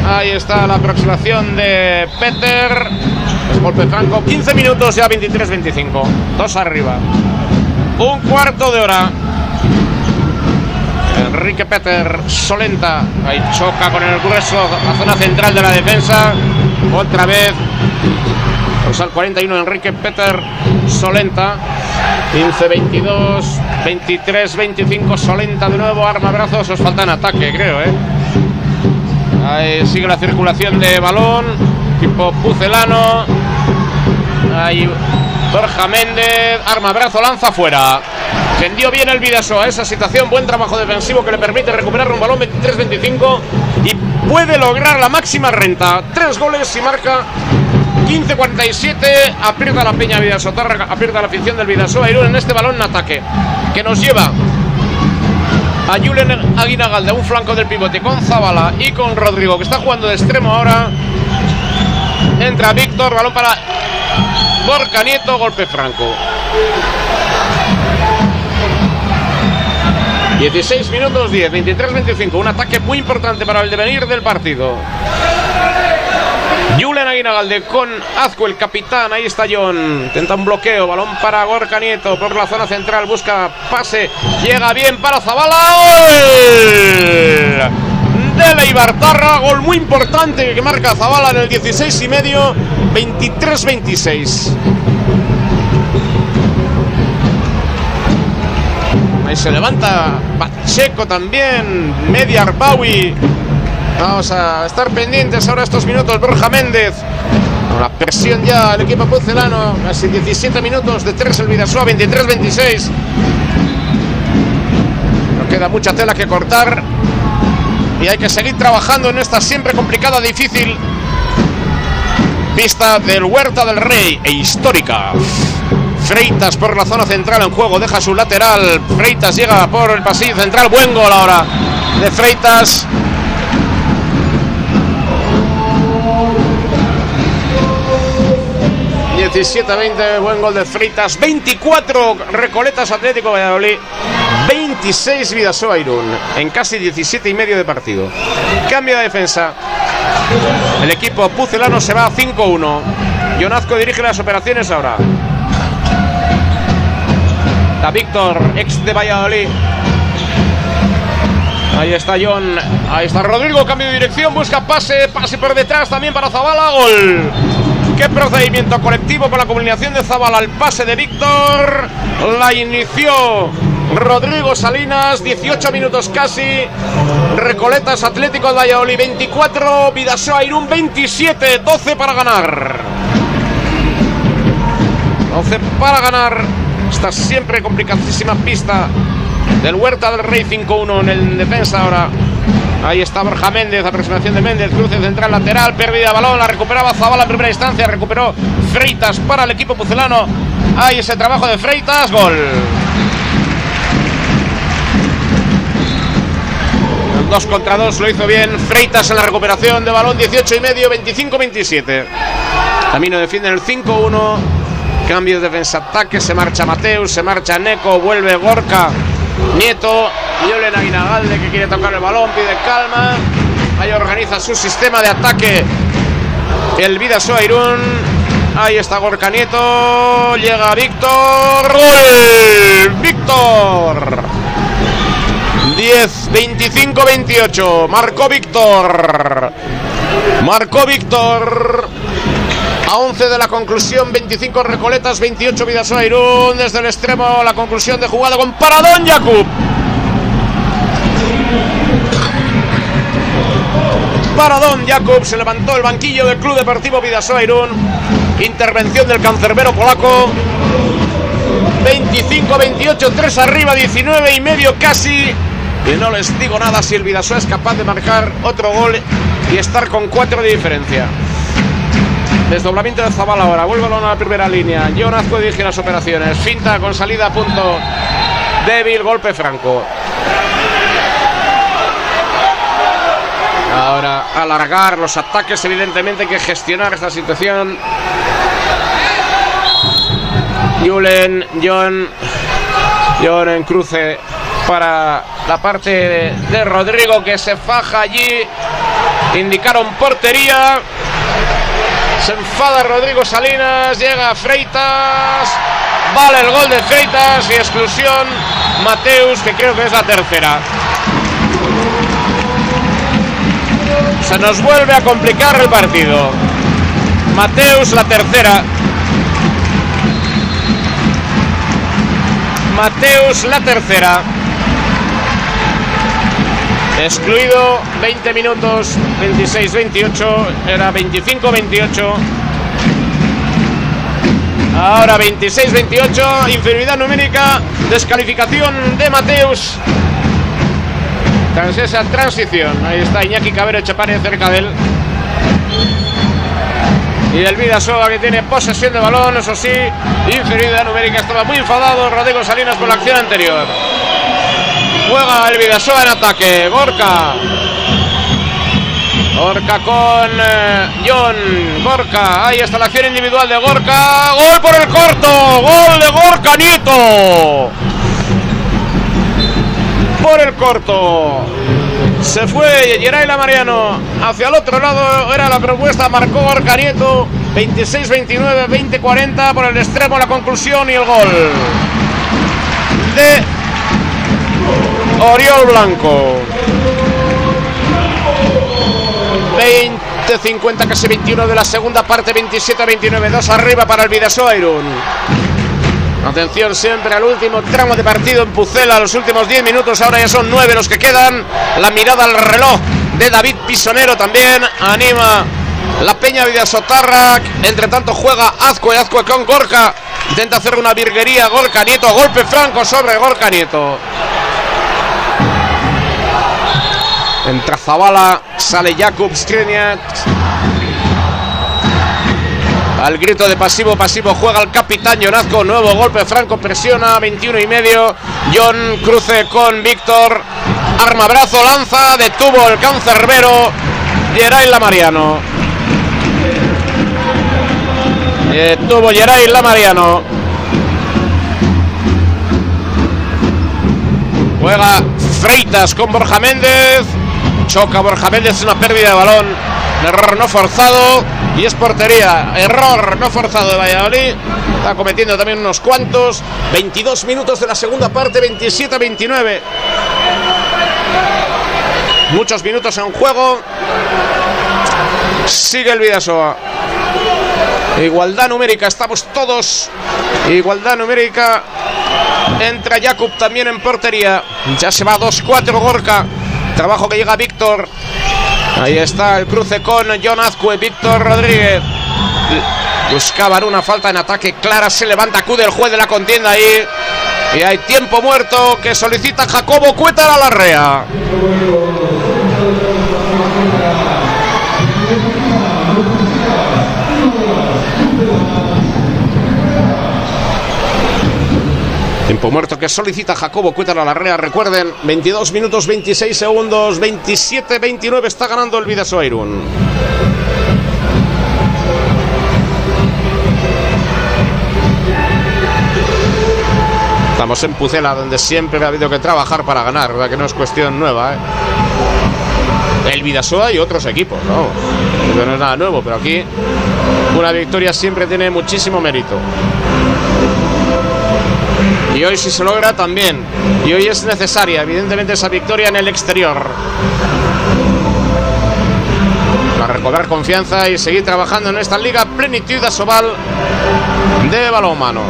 Speaker 1: Ahí está la aproximación de Peter. Golpe franco. 15 minutos ya 23-25. Dos arriba. Un cuarto de hora. Enrique Peter Solenta. Ahí choca con el grueso. La zona central de la defensa. Otra vez. al 41 Enrique Peter Solenta. 15-22, 23-25, Solenta de nuevo, arma brazos, os falta en ataque, creo, ¿eh? Ahí sigue la circulación de balón, tipo pucelano. Ahí Borja Méndez, arma brazo, lanza fuera. Vendió bien el Vidaso a esa situación, buen trabajo defensivo que le permite recuperar un balón 23-25 y puede lograr la máxima renta. Tres goles y marca 15-47, aprieta la Peña Vidasotarra, aprieta la afición del Vidasoa Irún en este balón en ataque, que nos lleva a Julen Aguinagal de un flanco del pivote con Zabala y con Rodrigo, que está jugando de extremo ahora. Entra Víctor, balón para Borca Nieto, golpe franco. 16 minutos 10, 23-25, un ataque muy importante para el devenir del partido. Julen Aguinagalde con Azco, el capitán. Ahí está John. Intenta un bloqueo. Balón para Gorka Nieto por la zona central. Busca pase. Llega bien para Zabala. De Leibartarra. Gol muy importante que marca Zabala en el 16 y medio. 23-26. Ahí se levanta Pacheco también. Media Arbawi Vamos a estar pendientes ahora estos minutos. Borja Méndez. La presión ya el equipo pucelano. Casi 17 minutos de 3 el Vidasoa, 23-26. No queda mucha tela que cortar. Y hay que seguir trabajando en esta siempre complicada, difícil pista del Huerta del Rey e histórica. Freitas por la zona central en juego, deja su lateral. Freitas llega por el pasillo central. Buen gol ahora de Freitas. 17-20, buen gol de Fritas. 24 Recoletas Atlético Valladolid. 26 Vidasoa Irún. En casi 17 y medio de partido. Cambio de defensa. El equipo pucelano se va a 5-1. Jonazco dirige las operaciones ahora. Da Víctor, ex de Valladolid. Ahí está John, ahí está Rodrigo, cambio de dirección, busca pase, pase por detrás también para Zabala, gol. Qué procedimiento colectivo con la combinación de Zabala al pase de Víctor. La inició Rodrigo Salinas, 18 minutos casi. Recoletas Atlético de Valladolid 24, Vidasoa Irún 27, 12 para ganar. 12 para ganar esta siempre complicadísima pista del Huerta del Rey 5-1 en el defensa ahora. Ahí está Borja Méndez, aproximación de Méndez, cruce central lateral, pérdida de balón, la recuperaba Zabala en primera instancia, recuperó Freitas para el equipo pucelano. Ahí ese trabajo de Freitas, gol. dos contra dos lo hizo bien. Freitas en la recuperación de balón, 18 y medio, 25-27. Camino defiende el 5-1. Cambio de defensa-ataque, se marcha Mateus, se marcha Neco, vuelve Gorka, Nieto, y Olen Aguinagalde que quiere tocar el balón, pide calma. Ahí organiza su sistema de ataque el Vidasoa Irún. Ahí está Gorka Nieto. Llega Víctor. ¡Gol! ¡Víctor! 10, 25, 28. Marcó Víctor. Marcó Víctor. A 11 de la conclusión, 25 Recoletas, 28 Vidasoa Irún. Desde el extremo, la conclusión de jugada con Paradón Jakub. Paradón Jakub se levantó el banquillo del Club Deportivo Vidasoa Irún. Intervención del cancerbero polaco. 25-28, 3 arriba, 19 y medio casi. Y no les digo nada si el Vidasoa es capaz de marcar otro gol y estar con 4 de diferencia. Desdoblamiento de Zabal ahora. Vuelve a la primera línea. John Azco dirige las operaciones. Finta con salida a punto. Débil, golpe franco. Ahora alargar los ataques, evidentemente hay que gestionar esta situación. Julen, John, John en cruce para la parte de Rodrigo que se faja allí. Indicaron portería. Se enfada Rodrigo Salinas, llega Freitas. Vale el gol de Freitas y exclusión Mateus, que creo que es la tercera. Se nos vuelve a complicar el partido. Mateus la tercera. Mateus la tercera. Excluido 20 minutos, 26-28, era 25-28. Ahora 26-28, inferioridad numérica, descalificación de Mateus. Tras esa transición, ahí está Iñaki Cabero Chapare cerca de él. Y el Vidasoa que tiene posesión de balón, eso sí, inferioridad numérica, estaba muy enfadado Rodrigo Salinas por la acción anterior. Juega el Vidasoa en ataque. Gorka. Gorka con eh, John. Gorka. Ahí está la acción individual de Gorka. Gol por el corto. Gol de Gorka Nieto. Por el corto. Se fue Yeraila Mariano hacia el otro lado. Era la propuesta. Marcó Gorka Nieto. 26-29, 20-40 por el extremo. La conclusión y el gol. De Oriol Blanco. 20-50, casi 21 de la segunda parte, 27-29, 2 arriba para el Vidasoa Irún. Atención siempre al último tramo de partido en Pucela, los últimos 10 minutos, ahora ya son 9 los que quedan. La mirada al reloj de David Pisonero también anima la Peña Vidasotarra. Entre tanto juega Azco y Azco con Gorka. Intenta hacer una virguería, Gorka Nieto, golpe franco sobre Gorka Nieto. Entra Zabala, sale Jakub Skriniak. Al grito de pasivo, pasivo juega el capitán Jonazco. Nuevo golpe, Franco presiona, 21 y medio. John cruce con Víctor. Arma brazo, lanza, detuvo el cancerbero. Geray Lamariano. Detuvo Geray Lamariano. Juega Freitas con Borja Méndez. Choca Borja Méndez, una pérdida de balón. Error no forzado y es portería. Error no forzado de Valladolid. Está cometiendo también unos cuantos. 22 minutos de la segunda parte, 27-29. Muchos minutos en juego. Sigue el Vidasoa. Igualdad numérica, estamos todos. Igualdad numérica. Entra Jakub también en portería. Ya se va 2-4 Gorka. Trabajo que llega Víctor. Ahí está el cruce con John Azcue, Víctor Rodríguez. Buscaban una falta en ataque clara. Se levanta, acude el juez de la contienda ahí. Y hay tiempo muerto que solicita Jacobo Cueta la Larrea. Tiempo muerto que solicita Jacobo Cuétara Larrea. Recuerden, 22 minutos 26 segundos, 27-29 está ganando el Vidasoa Irún. Estamos en Pucela, donde siempre ha habido que trabajar para ganar, ¿verdad? que no es cuestión nueva. ¿eh? El Vidasoa y otros equipos, ¿no? No es nada nuevo, pero aquí una victoria siempre tiene muchísimo mérito. Y hoy si se logra también. Y hoy es necesaria, evidentemente, esa victoria en el exterior. Para recobrar confianza y seguir trabajando en esta liga plenitud asobal de balonmano.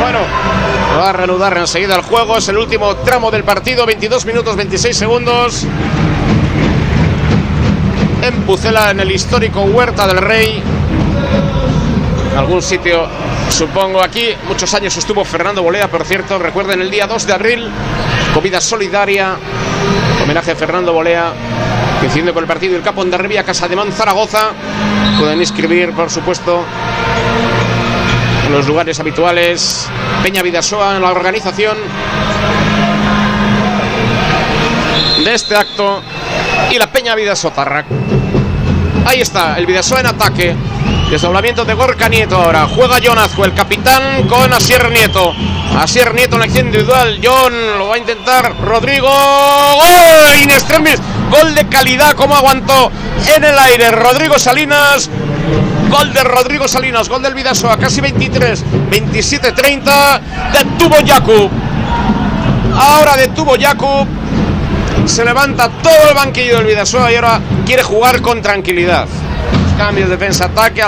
Speaker 1: Bueno, va a reanudar enseguida el juego. Es el último tramo del partido. 22 minutos 26 segundos. En Pucela, en el histórico Huerta del Rey. En algún sitio, supongo aquí. Muchos años estuvo Fernando Bolea, por cierto. Recuerden el día 2 de abril. Comida solidaria. Homenaje a Fernando Bolea. Coincidiendo con el partido del Capo en Derribia, Casa de Man, Zaragoza. Pueden inscribir, por supuesto, en los lugares habituales. Peña Vidasoa en la organización de este acto y la Peña Vidasoa. Ahí está, el Vidasoa en ataque. Desdoblamiento de Gorka Nieto ahora. Juega Jonazco, el capitán, con Asier Nieto. Asier Nieto en acción individual. John lo va a intentar. Rodrigo. ¡Gol! In extremis. Gol de calidad, como aguantó en el aire. Rodrigo Salinas. Gol de Rodrigo Salinas, gol del Vidasoa, casi 23, 27-30. Detuvo Jakub. Ahora detuvo Jakub. Se levanta todo el banquillo del Vidasoa y ahora quiere jugar con tranquilidad. Cambios defensa-ataque.